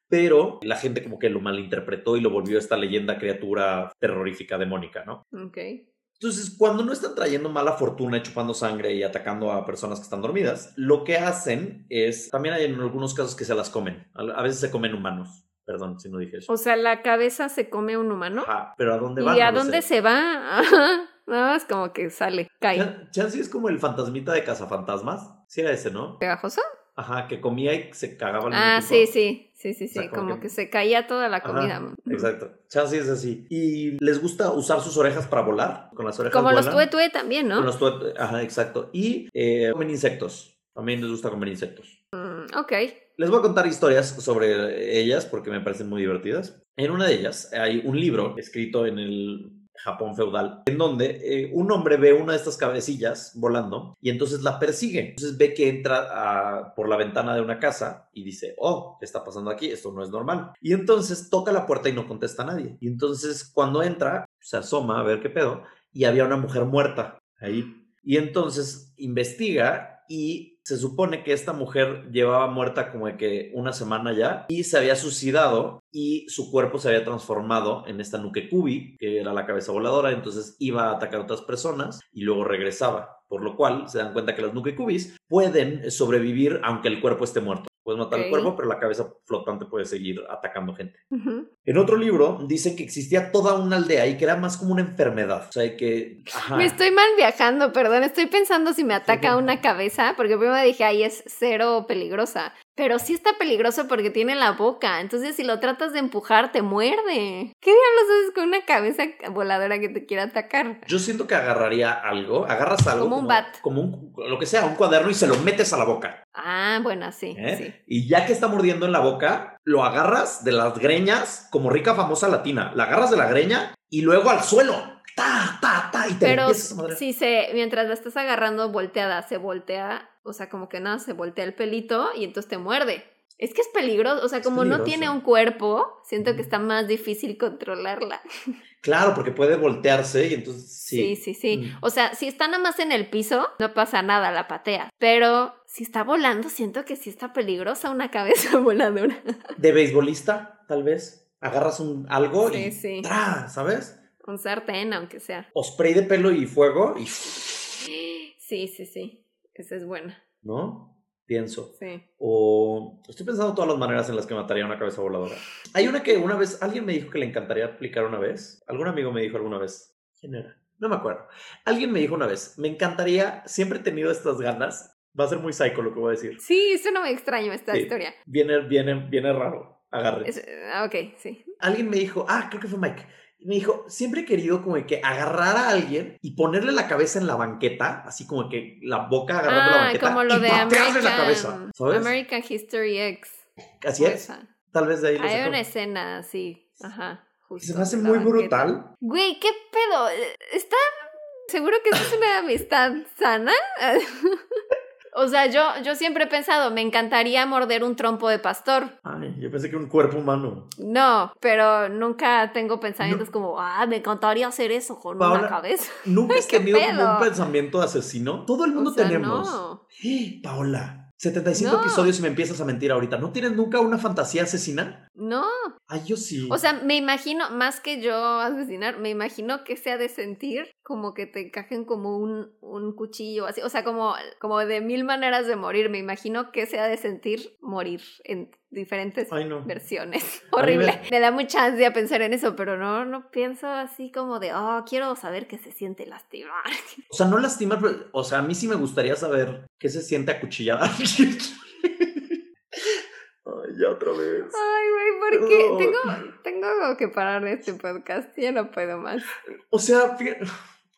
pero la gente como que lo malinterpretó y lo volvió esta leyenda criatura terrorífica demónica, ¿no? Ok. Entonces, cuando no están trayendo mala fortuna y chupando sangre y atacando a personas que están dormidas, lo que hacen es, también hay en algunos casos que se las comen, a veces se comen humanos, perdón si no dije eso. O sea, la cabeza se come un humano. Ajá, pero ¿a dónde van? ¿Y a No dónde sé. se va? No, es como que sale, cae. Chan- Chansey es como el fantasmita de cazafantasmas. Sí era ese, ¿no? ¿Pegajoso? Ajá, que comía y se cagaba Ah, sí, sí. Sí, sí, sí. sea, como como que- que se caía toda la Ajá, comida. Exacto. Chansey es así. Y les gusta usar sus orejas para volar. Con las orejas Como los tuetue también, Con ¿no? los tuet- Ajá, exacto. Y eh, comen insectos. También les gusta comer insectos. Mm, ok. Les voy a contar historias sobre ellas porque me parecen muy divertidas. En una de ellas hay un libro escrito en el Japón feudal, en donde eh, un hombre ve una de estas cabecillas volando y entonces la persigue. Entonces ve que entra por la ventana de una casa y dice, oh, ¿qué está pasando aquí? Esto no es normal. Y entonces toca la puerta y no contesta a nadie. Y entonces cuando entra, se asoma a ver qué pedo y había una mujer muerta ahí. Y entonces investiga y se supone que esta mujer llevaba muerta como de que una semana ya y se había suicidado y su cuerpo se había transformado en esta Nukekubi, que era la cabeza voladora, entonces iba a atacar a otras personas y luego regresaba. Por lo cual se dan cuenta que los Nukekubis pueden sobrevivir aunque el cuerpo esté muerto. Puedes matar el cuerpo, pero la cabeza flotante puede seguir atacando gente. En otro libro dicen que existía toda una aldea y que era más como una enfermedad. O sea, que... ajá. Me estoy mal viajando, perdón. Estoy pensando si me ataca una cabeza, porque primero dije, ay, es cero peligrosa. Pero sí está peligroso porque tiene la boca. Entonces, si lo tratas de empujar, te muerde. ¿Qué diablos haces con una cabeza voladora que te quiera atacar? Yo siento que agarraría algo, agarras algo. Como un bat. Como un, lo que sea, un cuaderno y se lo metes a la boca. Ah, bueno, sí, ¿eh? sí. Y ya que está mordiendo en la boca, lo agarras de las greñas, como rica famosa latina. La agarras de la greña y luego al suelo. Ta, ta, ta. Y te Pero si se, mientras la estás agarrando volteada, se voltea, o sea, como que nada, se voltea el pelito y entonces te muerde. Es que es peligroso, o sea, como no tiene un cuerpo, siento que está más difícil controlarla. Claro, porque puede voltearse y entonces Sí, sí. sí, sí. Mm. O sea, si está nada más en el piso, no pasa nada, la patea. Pero si está volando, siento que sí está peligrosa una cabeza voladora. De beisbolista, tal vez. Agarras un algo Sí, y sí. ¡tra! ¿sabes? Un sartén, aunque sea. O spray de pelo y fuego y Sí, sí, sí. Esa es buena. ¿no? Pienso. Sí. O estoy pensando todas las maneras en las que mataría una cabeza voladora. Hay una que una vez alguien me dijo que le encantaría aplicar una vez. Algún amigo me dijo alguna vez. ¿Quién era? No me acuerdo. Alguien me dijo una vez, me encantaría, siempre he tenido estas ganas. Va a ser muy psycho lo que voy a decir. Sí, eso no me extraño esta Sí. historia. Viene, viene, viene raro. Agarre. Es- ah, ok, sí. Alguien me dijo, ah, creo que fue Mike. Y me dijo, siempre he querido como que agarrar a alguien y ponerle la cabeza en la banqueta, así como que la boca agarrando la Ah, banqueta como lo y de patearle la American, cabeza, ¿sabes? American History X. Así es. Esa. Tal vez de ahí Hay una escena así. Ajá. Justo Se me hace muy banqueta. brutal. Güey, ¿qué pedo? ¿Está seguro que es una amistad sana? o sea, yo, yo siempre he pensado, me encantaría morder un trompo de pastor. Ay, yo pensé que un cuerpo humano. No, pero nunca tengo pensamientos como, ah, me encantaría hacer eso con Paola, una cabeza. ¿Nunca has ¿Qué tenido como un pensamiento de asesino? Todo el mundo O sea, tenemos. no. ¡Eh! Paola, 75 No. episodios y me empiezas a mentir ahorita. ¿No tienes nunca una fantasía asesina? No. Ay, yo sí. O sea, me imagino, más que yo asesinar, me imagino que sea de sentir como que te encajen como un, un cuchillo, así. O sea, como, como de mil maneras de morir. Me imagino que sea de sentir morir en diferentes Ay, no. versiones. Horrible. me- Me da mucha ansia pensar en eso, pero no, no pienso así como de, oh, quiero saber qué se siente lastimar. O sea, no lastimar, pero, o sea, a mí sí me gustaría saber qué se siente acuchillar ya otra vez. Ay, güey, ¿por qué? No. Tengo, tengo que parar este podcast. Ya no puedo más. O sea, fíjate-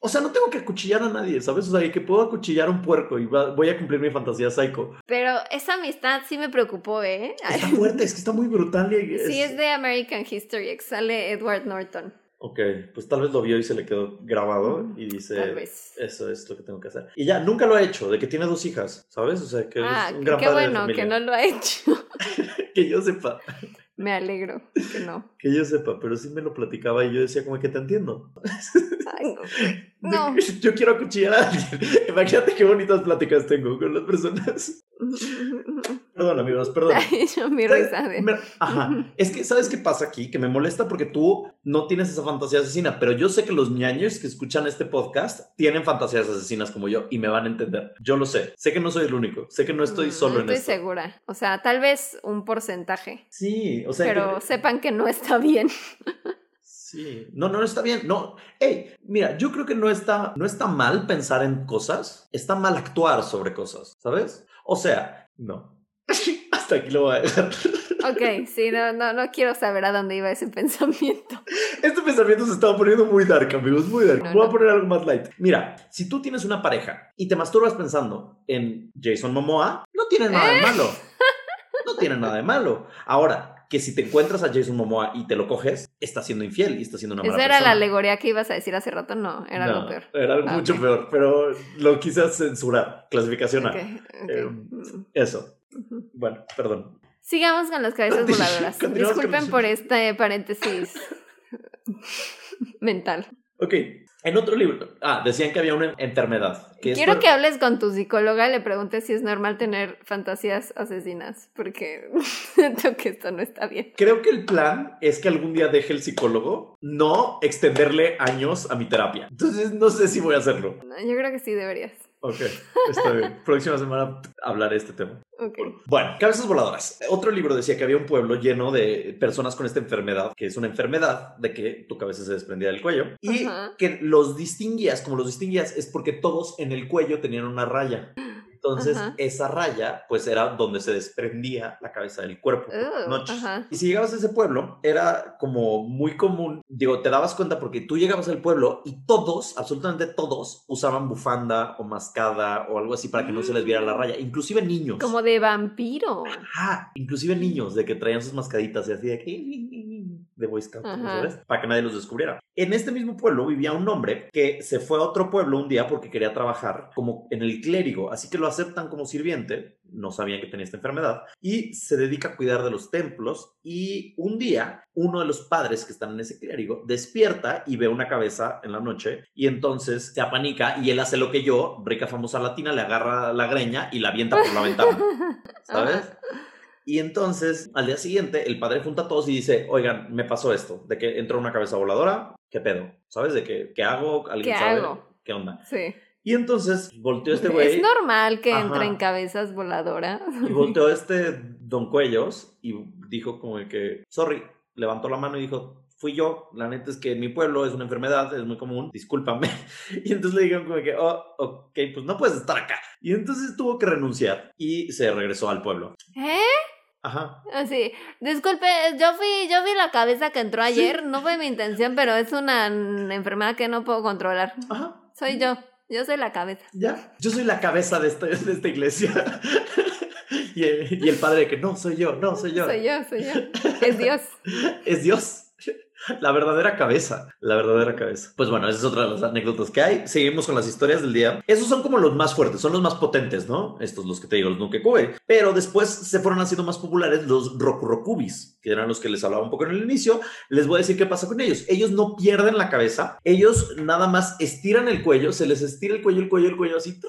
o sea, no tengo que acuchillar a nadie, ¿sabes? O sea, que puedo acuchillar a un puerco y va- voy a cumplir mi fantasía psycho. Pero esa amistad sí me preocupó, ¿eh? Está fuerte, es que está muy brutal. Y Sí, es de American History sale Edward Norton, Ok, pues tal vez lo vio y se le quedó grabado y dice, tal vez. eso es lo que tengo que hacer. Y ya, nunca lo ha hecho, de que tiene dos hijas, ¿sabes? O sea, que Ah, es un qué gran padre de bueno que no lo ha hecho. Que yo sepa, Me alegro que no. que yo sepa, pero sí me lo platicaba y yo decía como que te entiendo. Ay, no. Yo, yo quiero acuchillar a alguien. Imagínate qué bonitas pláticas tengo con las personas. Perdón, amigos, perdón. Yo mi risa de... Ajá. Es que, ¿sabes qué pasa aquí? Que me molesta porque tú no tienes esa fantasía asesina, pero yo sé que los ñaños que escuchan este podcast tienen fantasías asesinas como yo y me van a entender. Yo lo sé. Sé que no soy el único. Sé que no estoy Mm, solo no en estoy esto. segura. O sea, tal vez un porcentaje. Sí, o sea, Pero que- sepan que no está bien. Sí, no, no está bien. No, hey, mira, yo creo que no está, no está mal pensar en cosas, está mal actuar sobre cosas, ¿sabes? O sea, no. Hasta aquí lo voy a dejar. Ok, sí, no, no, no quiero saber a dónde iba ese pensamiento. Este pensamiento se estaba poniendo muy dark, amigos, muy dark. No, Voy a no. poner algo más light. Mira, si tú tienes una pareja y te masturbas pensando en Jason Momoa, no tiene nada ¿Eh? de malo. No tiene nada de malo. Ahora, que si te encuentras a Jason Momoa y te lo coges, está siendo infiel y está siendo una mala ¿Esa era la persona. alegoría que ibas a decir hace rato? No, era No, algo peor. Era algo Ah, mucho ok. peor, pero lo quise censurar. Clasificación A. Ok, ok. Eh, Eso. Bueno, perdón. Sigamos con las cabezas voladoras. Disculpen por este paréntesis mental. Ok. En otro libro. Ah, decían que había una enfermedad. Que Quiero que hables con tu psicóloga y le preguntes si es normal tener fantasías asesinas, porque siento que esto no está bien. Creo que el plan es que algún día deje el psicólogo, no extenderle años a mi terapia. Entonces no sé si voy a hacerlo. No, Yo creo que sí deberías. Ok, está bien. Próxima semana hablaré de este tema. Bueno, cabezas voladoras. Otro libro decía que había un pueblo lleno de personas con esta enfermedad, que es una enfermedad de que tu cabeza se desprendía del cuello y que los distinguías, como los distinguías, es porque todos en el cuello tenían una raya. Entonces, Ajá. esa raya, pues era donde se desprendía la cabeza del cuerpo. ajá. Y si llegabas a ese pueblo, era como muy común. Digo, te dabas cuenta porque tú llegabas al pueblo y todos, absolutamente todos, usaban bufanda o mascada o algo así para que no se les viera la raya. Inclusive niños. Como de vampiro. Ajá, inclusive niños de que traían sus mascaditas y así de que de Boy Scout. ¿sabes? Para que nadie los descubriera. En este mismo pueblo vivía un hombre que se fue a otro pueblo un día porque quería trabajar como en el clérigo, así que lo aceptan como sirviente, no sabían que tenía esta enfermedad, y se dedica a cuidar de los templos y un día uno de los padres que están en ese clérigo despierta y ve una cabeza en la noche y entonces se apanica y él hace lo que yo, rica famosa latina, le agarra la greña y la avienta por la ventana. ¿sabes? Y entonces, al día siguiente, el padre junta a todos y dice, oigan, me pasó esto, de que entró una cabeza voladora, ¿qué pedo? ¿Sabes? De que, ¿qué hago? ¿Alguien ¿Qué sabe? hago? ¿Qué onda? Sí. Y entonces volteó este güey Es normal que Ajá. entren cabezas voladoras. y volteó este Don Cuellos y dijo como de que, sorry, levantó la mano y dijo, fui yo, la neta es que en mi pueblo es una enfermedad, es muy común, discúlpame. Y entonces le dijeron como que, oh, ok, pues no puedes estar acá. Y entonces tuvo que renunciar y se regresó al pueblo. ¿Eh? Ajá. Así, disculpe, yo fui, yo vi la cabeza que entró ayer, no fue mi intención, pero es una enfermedad que no puedo controlar. Ajá. Soy yo, yo soy la cabeza. Ya, yo soy la cabeza de esta, de esta iglesia. y, el, y el padre de que no, soy yo, no, soy yo. Soy yo, soy yo. Es Dios. Es Dios. La verdadera cabeza, la verdadera cabeza. Pues bueno, esa es otra de las anécdotas que hay. Seguimos con las historias del día. Esos son como los más fuertes, son los más potentes, ¿no? Estos los que te digo, los Nukekube. Pero después se fueron haciendo más populares los Rokurokubis, que eran los que les hablaba un poco en el inicio. Les voy a decir qué pasa con ellos. Ellos no pierden la cabeza, ellos nada más estiran el cuello, se les estira el cuello, el cuello, el cuello así,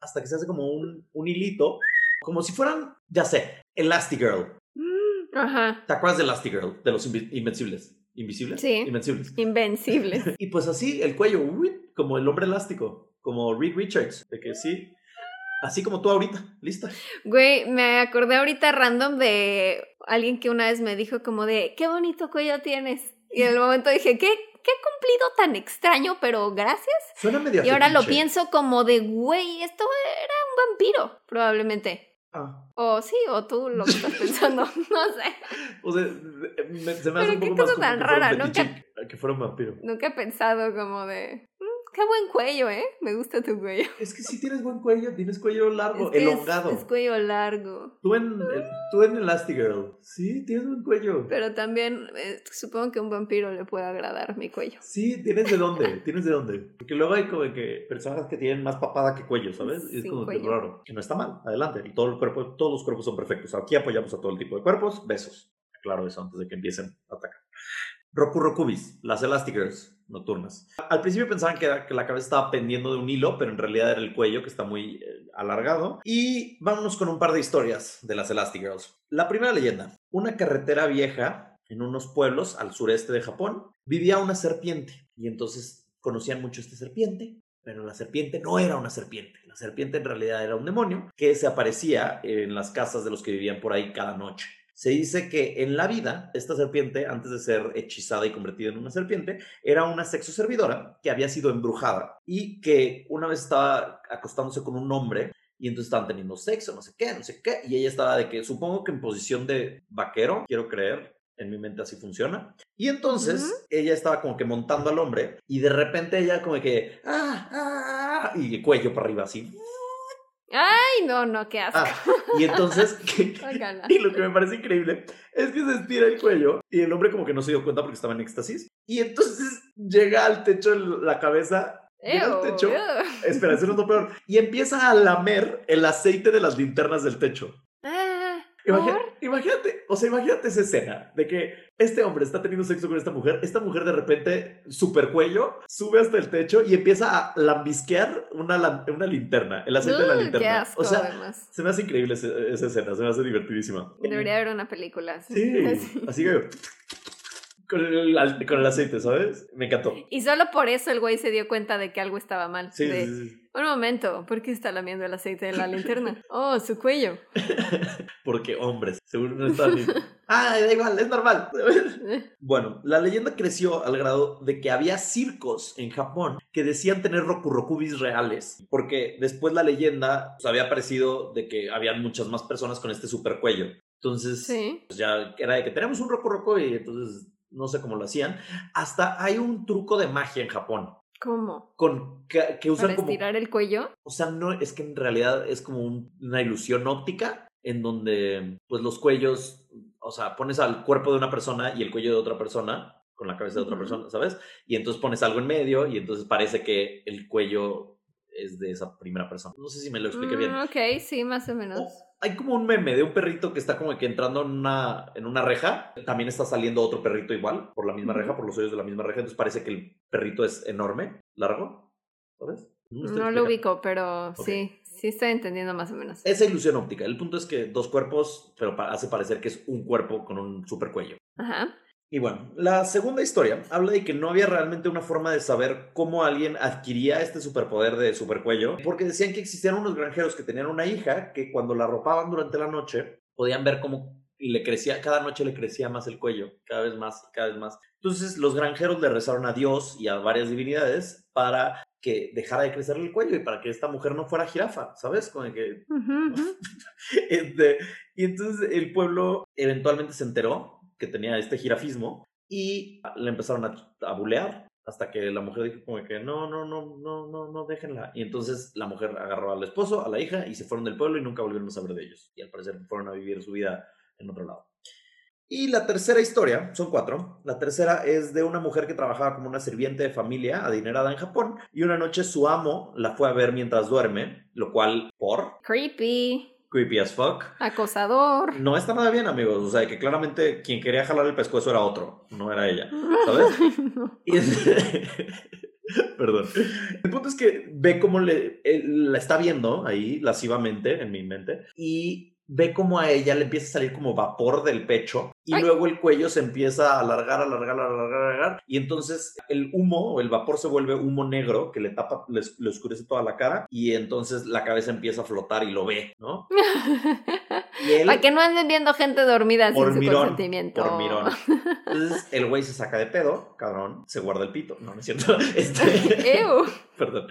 hasta que se hace como un, un hilito como si fueran, ya sé, Elastigirl. Ajá. ¿Te acuerdas de Elastigirl? De los Invencibles. ¿Invisibles? Sí. Invencibles. Invencibles. Y pues así, el cuello, uy, como el hombre elástico, como Reed Richards, de que sí. Así como tú ahorita, lista. Güey, me acordé ahorita random de alguien que una vez me dijo como de, qué bonito cuello tienes. Y en el momento dije, qué, qué cumplido tan extraño, pero gracias. Suena medio Y ahora lo pienso como de, güey, esto era un vampiro, probablemente. Ah, O sí, o tú lo que estás pensando, no sé. o sea, me- se me hace Pero un qué poco cosa tan rara, fetiche que fuera un vampiro. Nunca he pensado como de, "Mm, qué buen cuello, ¿eh? Me gusta tu cuello. Es que sí tienes buen cuello, tienes cuello largo, Es que es- elongado. Es, cuello largo. Tú en, eh, tú en Elastigirl, sí, tienes buen cuello. Pero también eh, supongo que a un vampiro le puede agradar mi cuello. Sí, tienes de dónde, tienes de dónde. Porque luego hay como que personas que tienen más papada que cuello, ¿sabes? Y es Sin como que cuello. raro. Que no está mal, adelante. Todo el cuerpo, todos los cuerpos son perfectos. Aquí apoyamos a todo el tipo de cuerpos. Besos. Claro, eso antes de que empiecen a atacar. Roku Rokubis, las Elastigirls nocturnas. Al principio pensaban que, la cabeza estaba pendiendo de un hilo, pero en realidad era el cuello que está muy eh, alargado. Y vámonos con un par de historias de las Elastigirls. La primera leyenda. Una carretera vieja en unos pueblos al sureste de Japón vivía una serpiente. Y entonces conocían mucho esta serpiente. Pero la serpiente no era una serpiente. La serpiente en realidad era un demonio que se aparecía en las casas de los que vivían por ahí cada noche. Se dice que en la vida, esta serpiente, antes de ser hechizada y convertida en una serpiente, era una sexo servidora que había sido embrujada y que una vez estaba acostándose con un hombre y entonces estaban teniendo sexo, no sé qué, no sé qué, y ella estaba de que, supongo que en posición de vaquero, quiero creer, en mi mente así funciona. Y entonces ella estaba como que montando al hombre y de repente ella como que, ah, ah, ah", y cuello para arriba así. Ay, no, no, qué asco. Ah, y entonces, que- y lo que me parece increíble es que se estira el cuello y el hombre como que no se dio cuenta porque estaba en éxtasis. Y entonces llega al techo el- la cabeza, Ew, techo, ew. espera, eso no es lo peor, y empieza a lamer el aceite de las linternas del techo. Ah. Imagínate, o sea, imagínate esa escena de que este hombre está teniendo sexo con esta mujer, esta mujer de repente, super cuello, sube hasta el techo y empieza a lambisquear una, una linterna, el aceite de la linterna. qué asco, o sea, además. se me hace increíble esa escena, se me hace divertidísima. Debería haber una película así. Sí, así que con el, con el aceite, ¿sabes? Me encantó. Y solo por eso el güey se dio cuenta de que algo estaba mal. Sí, De, sí, sí. Un momento, ¿por qué está lamiendo el aceite de la linterna? Oh, su cuello. Porque hombres, seguro no están ni... Ah, da igual, es normal. Bueno, la leyenda creció al grado de que había circos en Japón que decían tener rokurokubis reales, porque después la leyenda pues, había aparecido de que habían muchas más personas con este super cuello. Entonces, Sí. pues, ya era de que tenemos un rokuroko y entonces no sé cómo lo hacían. Hasta hay un truco de magia en Japón ¿Cómo? con que, que usan ¿Para como estirar el cuello? o sea, no, es que en realidad es como un- una ilusión óptica en donde pues los cuellos, o sea, pones al cuerpo de una persona y el cuello de otra persona con la cabeza de otra persona, ¿sabes? Y entonces pones algo en medio y entonces parece que el cuello es de esa primera persona. No sé si me lo expliqué bien. Mm, ok, sí, más o menos. O- hay como un meme de un perrito que está como que entrando en una, en una reja. También está saliendo otro perrito igual, por la misma reja, por los hoyos de la misma reja. Entonces parece que el perrito es enorme, largo, ¿sabes? No lo ubico, pero Ok. sí, sí estoy entendiendo más o menos. Esa ilusión óptica. El punto es que dos cuerpos, pero hace parecer que es un cuerpo con un super cuello. Ajá. Y bueno, la segunda historia habla de que no había realmente una forma de saber cómo alguien adquiría este superpoder de supercuello, porque decían que existían unos granjeros que tenían una hija que cuando la arropaban durante la noche podían ver cómo le crecía, cada noche le crecía más el cuello, cada vez más, cada vez más. Entonces los granjeros le rezaron a Dios y a varias divinidades para que dejara de crecerle el cuello y para que esta mujer no fuera jirafa, ¿sabes? Como que Ujú, ujú. este, y entonces el pueblo eventualmente se enteró que tenía este jirafismo y le empezaron a, a bulear hasta que la mujer dijo como que no, no, no, no, no, no, déjenla. Y entonces la mujer agarró al esposo, a la hija y se fueron del pueblo y nunca volvieron a saber de ellos. Y al parecer fueron a vivir su vida en otro lado. Y la tercera historia, son cuatro. La tercera es de una mujer que trabajaba como una sirviente de familia adinerada en Japón y una noche su amo la fue a ver mientras duerme, lo cual por Creepy. Creepy as fuck. Acosador. No está nada bien, amigos. O sea, que claramente quien quería jalar el pescuezo era otro, no era ella. ¿Sabes? Y, Perdón. El punto es que ve cómo le, la está viendo ahí lascivamente en mi mente y ve como a ella le empieza a salir como vapor del pecho y luego el cuello se empieza a alargar, alargar, alargar, alargar y entonces el humo o el vapor se vuelve humo negro que le tapa, le, oscurece toda la cara y entonces la cabeza empieza a flotar y lo ve, ¿no? Para que no anden viendo gente dormida sin su consentimiento. Entonces el güey se saca de pedo, cabrón, se guarda el pito. No, no es cierto. Este... Perdón.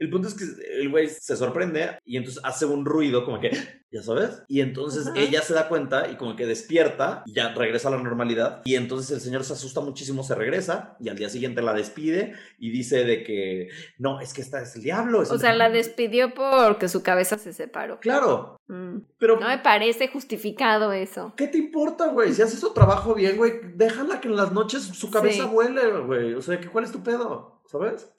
El punto es que el güey se sorprende y entonces hace un ruido como que, ya sabes, y entonces ella se da cuenta y como que despierta, y ya regresa a la normalidad y entonces el señor se asusta muchísimo, se regresa y al día siguiente la despide y dice de que no, es que esta es el diablo. o sea, la despidió porque su cabeza se separó. Claro. Mm. Pero no me parece justificado eso. ¿Qué te importa, güey? Si haces su trabajo bien, güey, déjala que en las noches su cabeza vuele, güey. O sea, ¿cuál es tu pedo? ¿Sabes?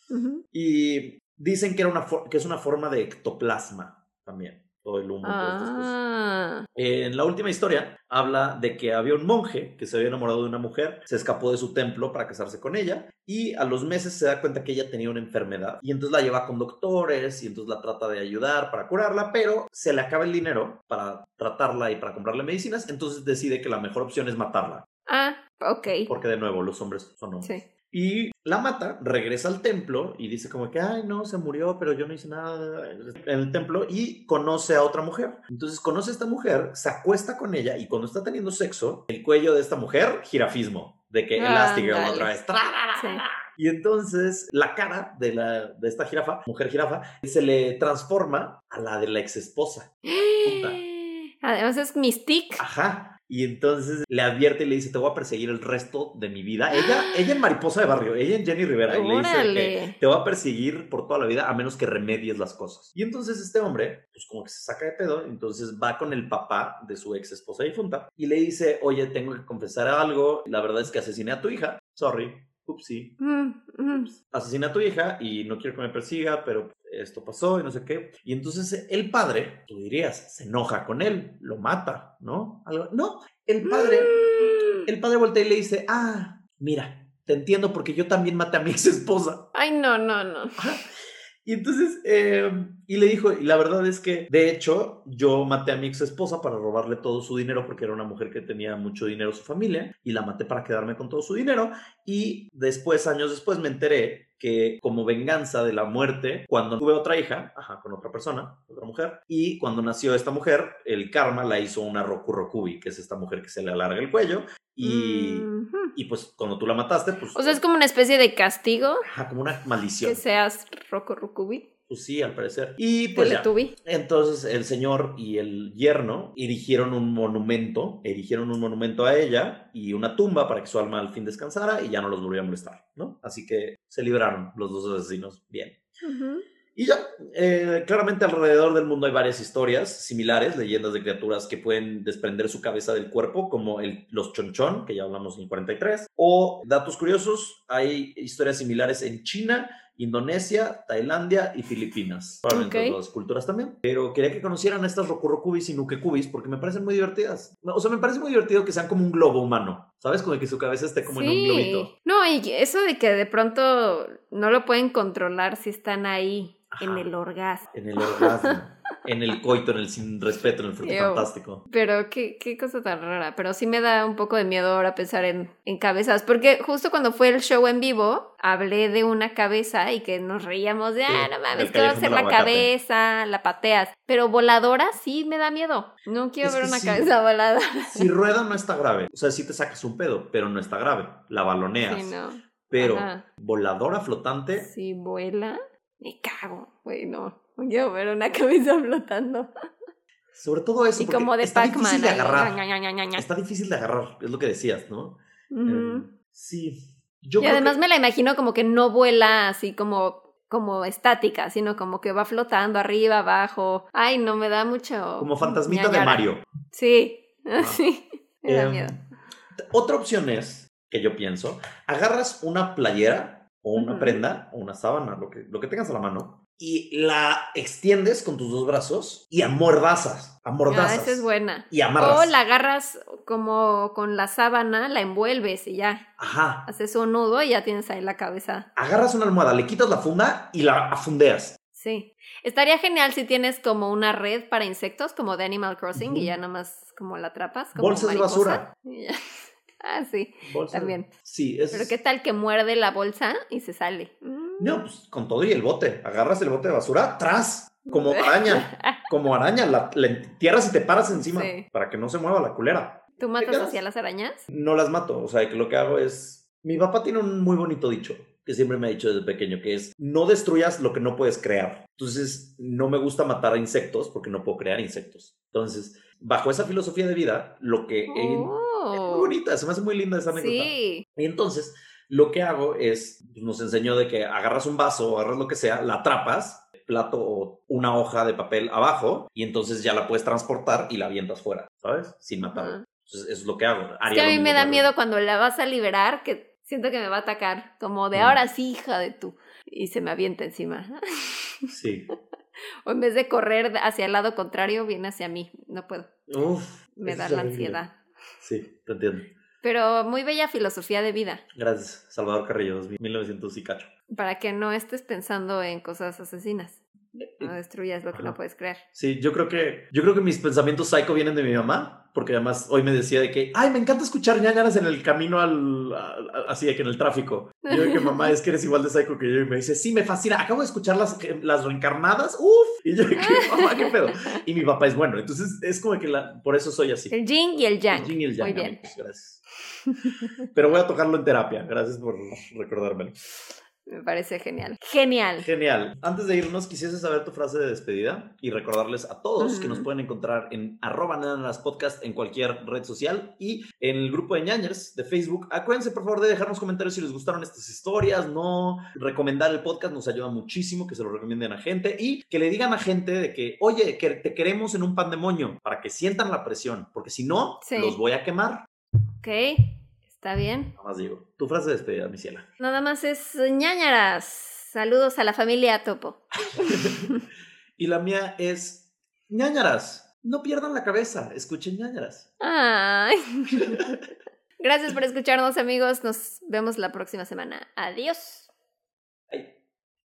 Y dicen que, era una que es una forma de ectoplasma también. Todo el humo. Ah. En la última historia habla de que había un monje que se había enamorado de una mujer, se escapó de su templo para casarse con ella y a los meses se da cuenta que ella tenía una enfermedad y entonces la lleva con doctores y entonces la trata de ayudar para curarla, pero se le acaba el dinero para tratarla y para comprarle medicinas, entonces decide que la mejor opción es matarla. Ah, ok. Porque de nuevo, los hombres son hombres. Sí. Y la mata, regresa al templo y dice como que, ay, no, se murió, pero yo no hice nada en el templo y conoce a otra mujer. Entonces conoce a esta mujer, se acuesta con ella y cuando está teniendo sexo, el cuello de esta mujer, girafismo, de que Elastigirl otra vez. Y entonces la cara de, la, de esta jirafa, mujer jirafa, se le transforma a la de la ex esposa. Además es Mystique. Ajá. Y entonces le advierte y le dice, te voy a perseguir el resto de mi vida. Ella, ella en Mariposa de Barrio, ella en Jenny Rivera. Y le dice te voy a perseguir por toda la vida a menos que remedies las cosas. Y entonces este hombre, pues como que se saca de pedo, entonces va con el papá de su ex esposa difunta y le dice, oye, tengo que confesar algo. La verdad es que asesiné a tu hija. Sorry, upsi. Mm, mm. Asesina a tu hija y no quiero que me persiga, pero esto pasó y no sé qué. Y entonces el padre, tú dirías, se enoja con él, lo mata, ¿no? Algo, no, el padre, mm. el padre voltea y le dice, ah, mira, te entiendo porque yo también maté a mi ex esposa. Ay, no, no, no. Y entonces, em, y le dijo, y la verdad es que, de hecho, yo maté a mi ex esposa para robarle todo su dinero porque era una mujer que tenía mucho dinero su familia, y la maté para quedarme con todo su dinero. Y después, años después, me enteré que como venganza de la muerte, cuando tuve otra hija, ajá, con otra persona, otra mujer, y cuando nació esta mujer, el karma la hizo una Roku Rokubi, que es esta mujer que se le alarga el cuello, y, y pues cuando tú la mataste, pues... O sea, es como una especie de castigo. Ajá, como una maldición. Que seas Roku Rokubi. Pues sí, al parecer. Y pues ya. Entonces el señor y el yerno erigieron un monumento, erigieron un monumento a ella y una tumba para que su alma al fin descansara y ya no los volvió a molestar, ¿no? Así que se libraron los dos asesinos bien. Y ya, eh, claramente alrededor del mundo hay varias historias similares, leyendas de criaturas que pueden desprender su cabeza del cuerpo, como el, los chonchón, que ya hablamos en el 43, o datos curiosos, hay historias similares en China, Indonesia, Tailandia y Filipinas. Probablemente otras culturas también. Pero quería que conocieran estas Rokurokubis y Nukekubis porque me parecen muy divertidas. O sea, me parece muy divertido que sean como un globo humano. ¿Sabes? Como que su cabeza esté como en un globito. No, y eso de que de pronto no lo pueden controlar si están ahí en el orgasmo. En el orgasmo. En el coito, en el sin respeto, en el fruto fantástico. Pero qué, qué, cosa tan rara. Pero sí me da un poco de miedo ahora pensar en, en, cabezas. Porque justo cuando fue el show en vivo, hablé de una cabeza y que nos reíamos de, ah, no mames, ¿qué va a hacer la cabeza? La pateas. Pero voladora sí me da miedo. No quiero ver una cabeza volada. Si rueda no está grave. O sea, sí te sacas un pedo, pero no está grave. La baloneas. Sí, no. Pero voladora flotante. Si vuela, me cago. Güey, no. Quiero ver una cabeza flotando. Sobre todo eso. Y como de está difícil de agarrar. Está difícil de agarrar, es lo que decías, ¿no? Em, sí. Yo y además me la imagino como que no vuela así como, como estática, sino como que va flotando arriba, abajo. Ay, no me da mucho. Como fantasmita de Mario. Sí, sí, me da em, miedo. Otra opción es, que yo pienso, agarras una playera o una prenda o una sábana, lo que, lo que tengas a la mano, y la extiendes con tus dos brazos y amordazas. Ah, Amordazas. esa es buena. Y amarras. O la agarras como con la sábana, la envuelves y ya. Ajá. Haces un nudo y ya tienes ahí la cabeza. Agarras una almohada, le quitas la funda y la afundeas. Sí. Estaría genial si tienes como una red para insectos, como de Animal Crossing, y ya nomás como la atrapas. Como Bolsas de mariposa, basura. y ya. Ah, sí. Bolsa- También. Sí, es. Pero qué tal que muerde la bolsa y se sale. Mm. No, pues con todo y el bote. Agarras el bote de basura atrás, como araña. Como araña. La, la entierras y te paras encima Sí. para que no se mueva la culera. ¿Tú matas hacia las arañas? No las mato. O sea, que lo que hago es. Mi papá tiene un muy bonito dicho que siempre me ha dicho desde pequeño, que es no destruyas lo que no puedes crear. Entonces, no me gusta matar a insectos porque no puedo crear insectos. Entonces, bajo esa filosofía de vida, lo que... he- es muy Oh. bonita, se me hace muy linda esa anécdota. Sí. Y entonces, lo que hago es, pues, nos enseñó de que agarras un vaso o agarras lo que sea, la atrapas, plato o una hoja de papel abajo, y entonces ya la puedes transportar y la avientas fuera, ¿sabes? Sin matarla. Entonces, eso es lo que hago. Es que a mí me da miedo cuando la vas a liberar, que siento que me va a atacar, como de ahora sí, hija de tú, y se me avienta encima. Sí. o en vez de correr hacia el lado contrario, viene hacia mí. No puedo, Uf, me da la horrible. ansiedad. Sí, te entiendo. Pero muy bella filosofía de vida, Gracias, Salvador Carrillo, 1900 y cacho. para que no estés pensando en cosas asesinas. No destruyas lo que no Ajá. puedes creer. Sí, yo creo que yo creo que mis pensamientos psycho vienen de mi mamá, porque además hoy me decía de que, ay, me encanta escuchar ñañaras en el camino al, al- al- así de que en el tráfico. Y yo de que mamá, es que eres igual de psycho que yo y me dice, sí, me fascina, acabo de escuchar las, las reencarnadas, uff, y yo de que, mamá, qué pedo. Y mi papá es bueno, entonces es como que la, por eso soy así. El yin y el yang. El yin y el yang, Muy bien. amigos, gracias. Pero voy a tocarlo en terapia, gracias por recordármelo. Me parece genial. Genial. Genial. Antes de irnos, quisiese saber tu frase de despedida y recordarles a todos que nos pueden encontrar en arroba Ñañaras podcast en cualquier red social y en el grupo de ñañers de Facebook. Acuérdense, por favor, de dejarnos comentarios si les gustaron estas historias, no recomendar el podcast nos ayuda muchísimo, que se lo recomienden a gente y que le digan a gente de que, oye, que te queremos en un pandemonio para que sientan la presión, porque si no, Sí. los voy a quemar. Ok, está bien. Nada más digo. Tu frase de despedida, mi ciela. Nada más es ñañaras. Saludos a la familia Topo. y la mía es ñañaras. No pierdan la cabeza, escuchen ñañaras. Ay. Gracias por escucharnos, amigos. Nos vemos la próxima semana. Adiós.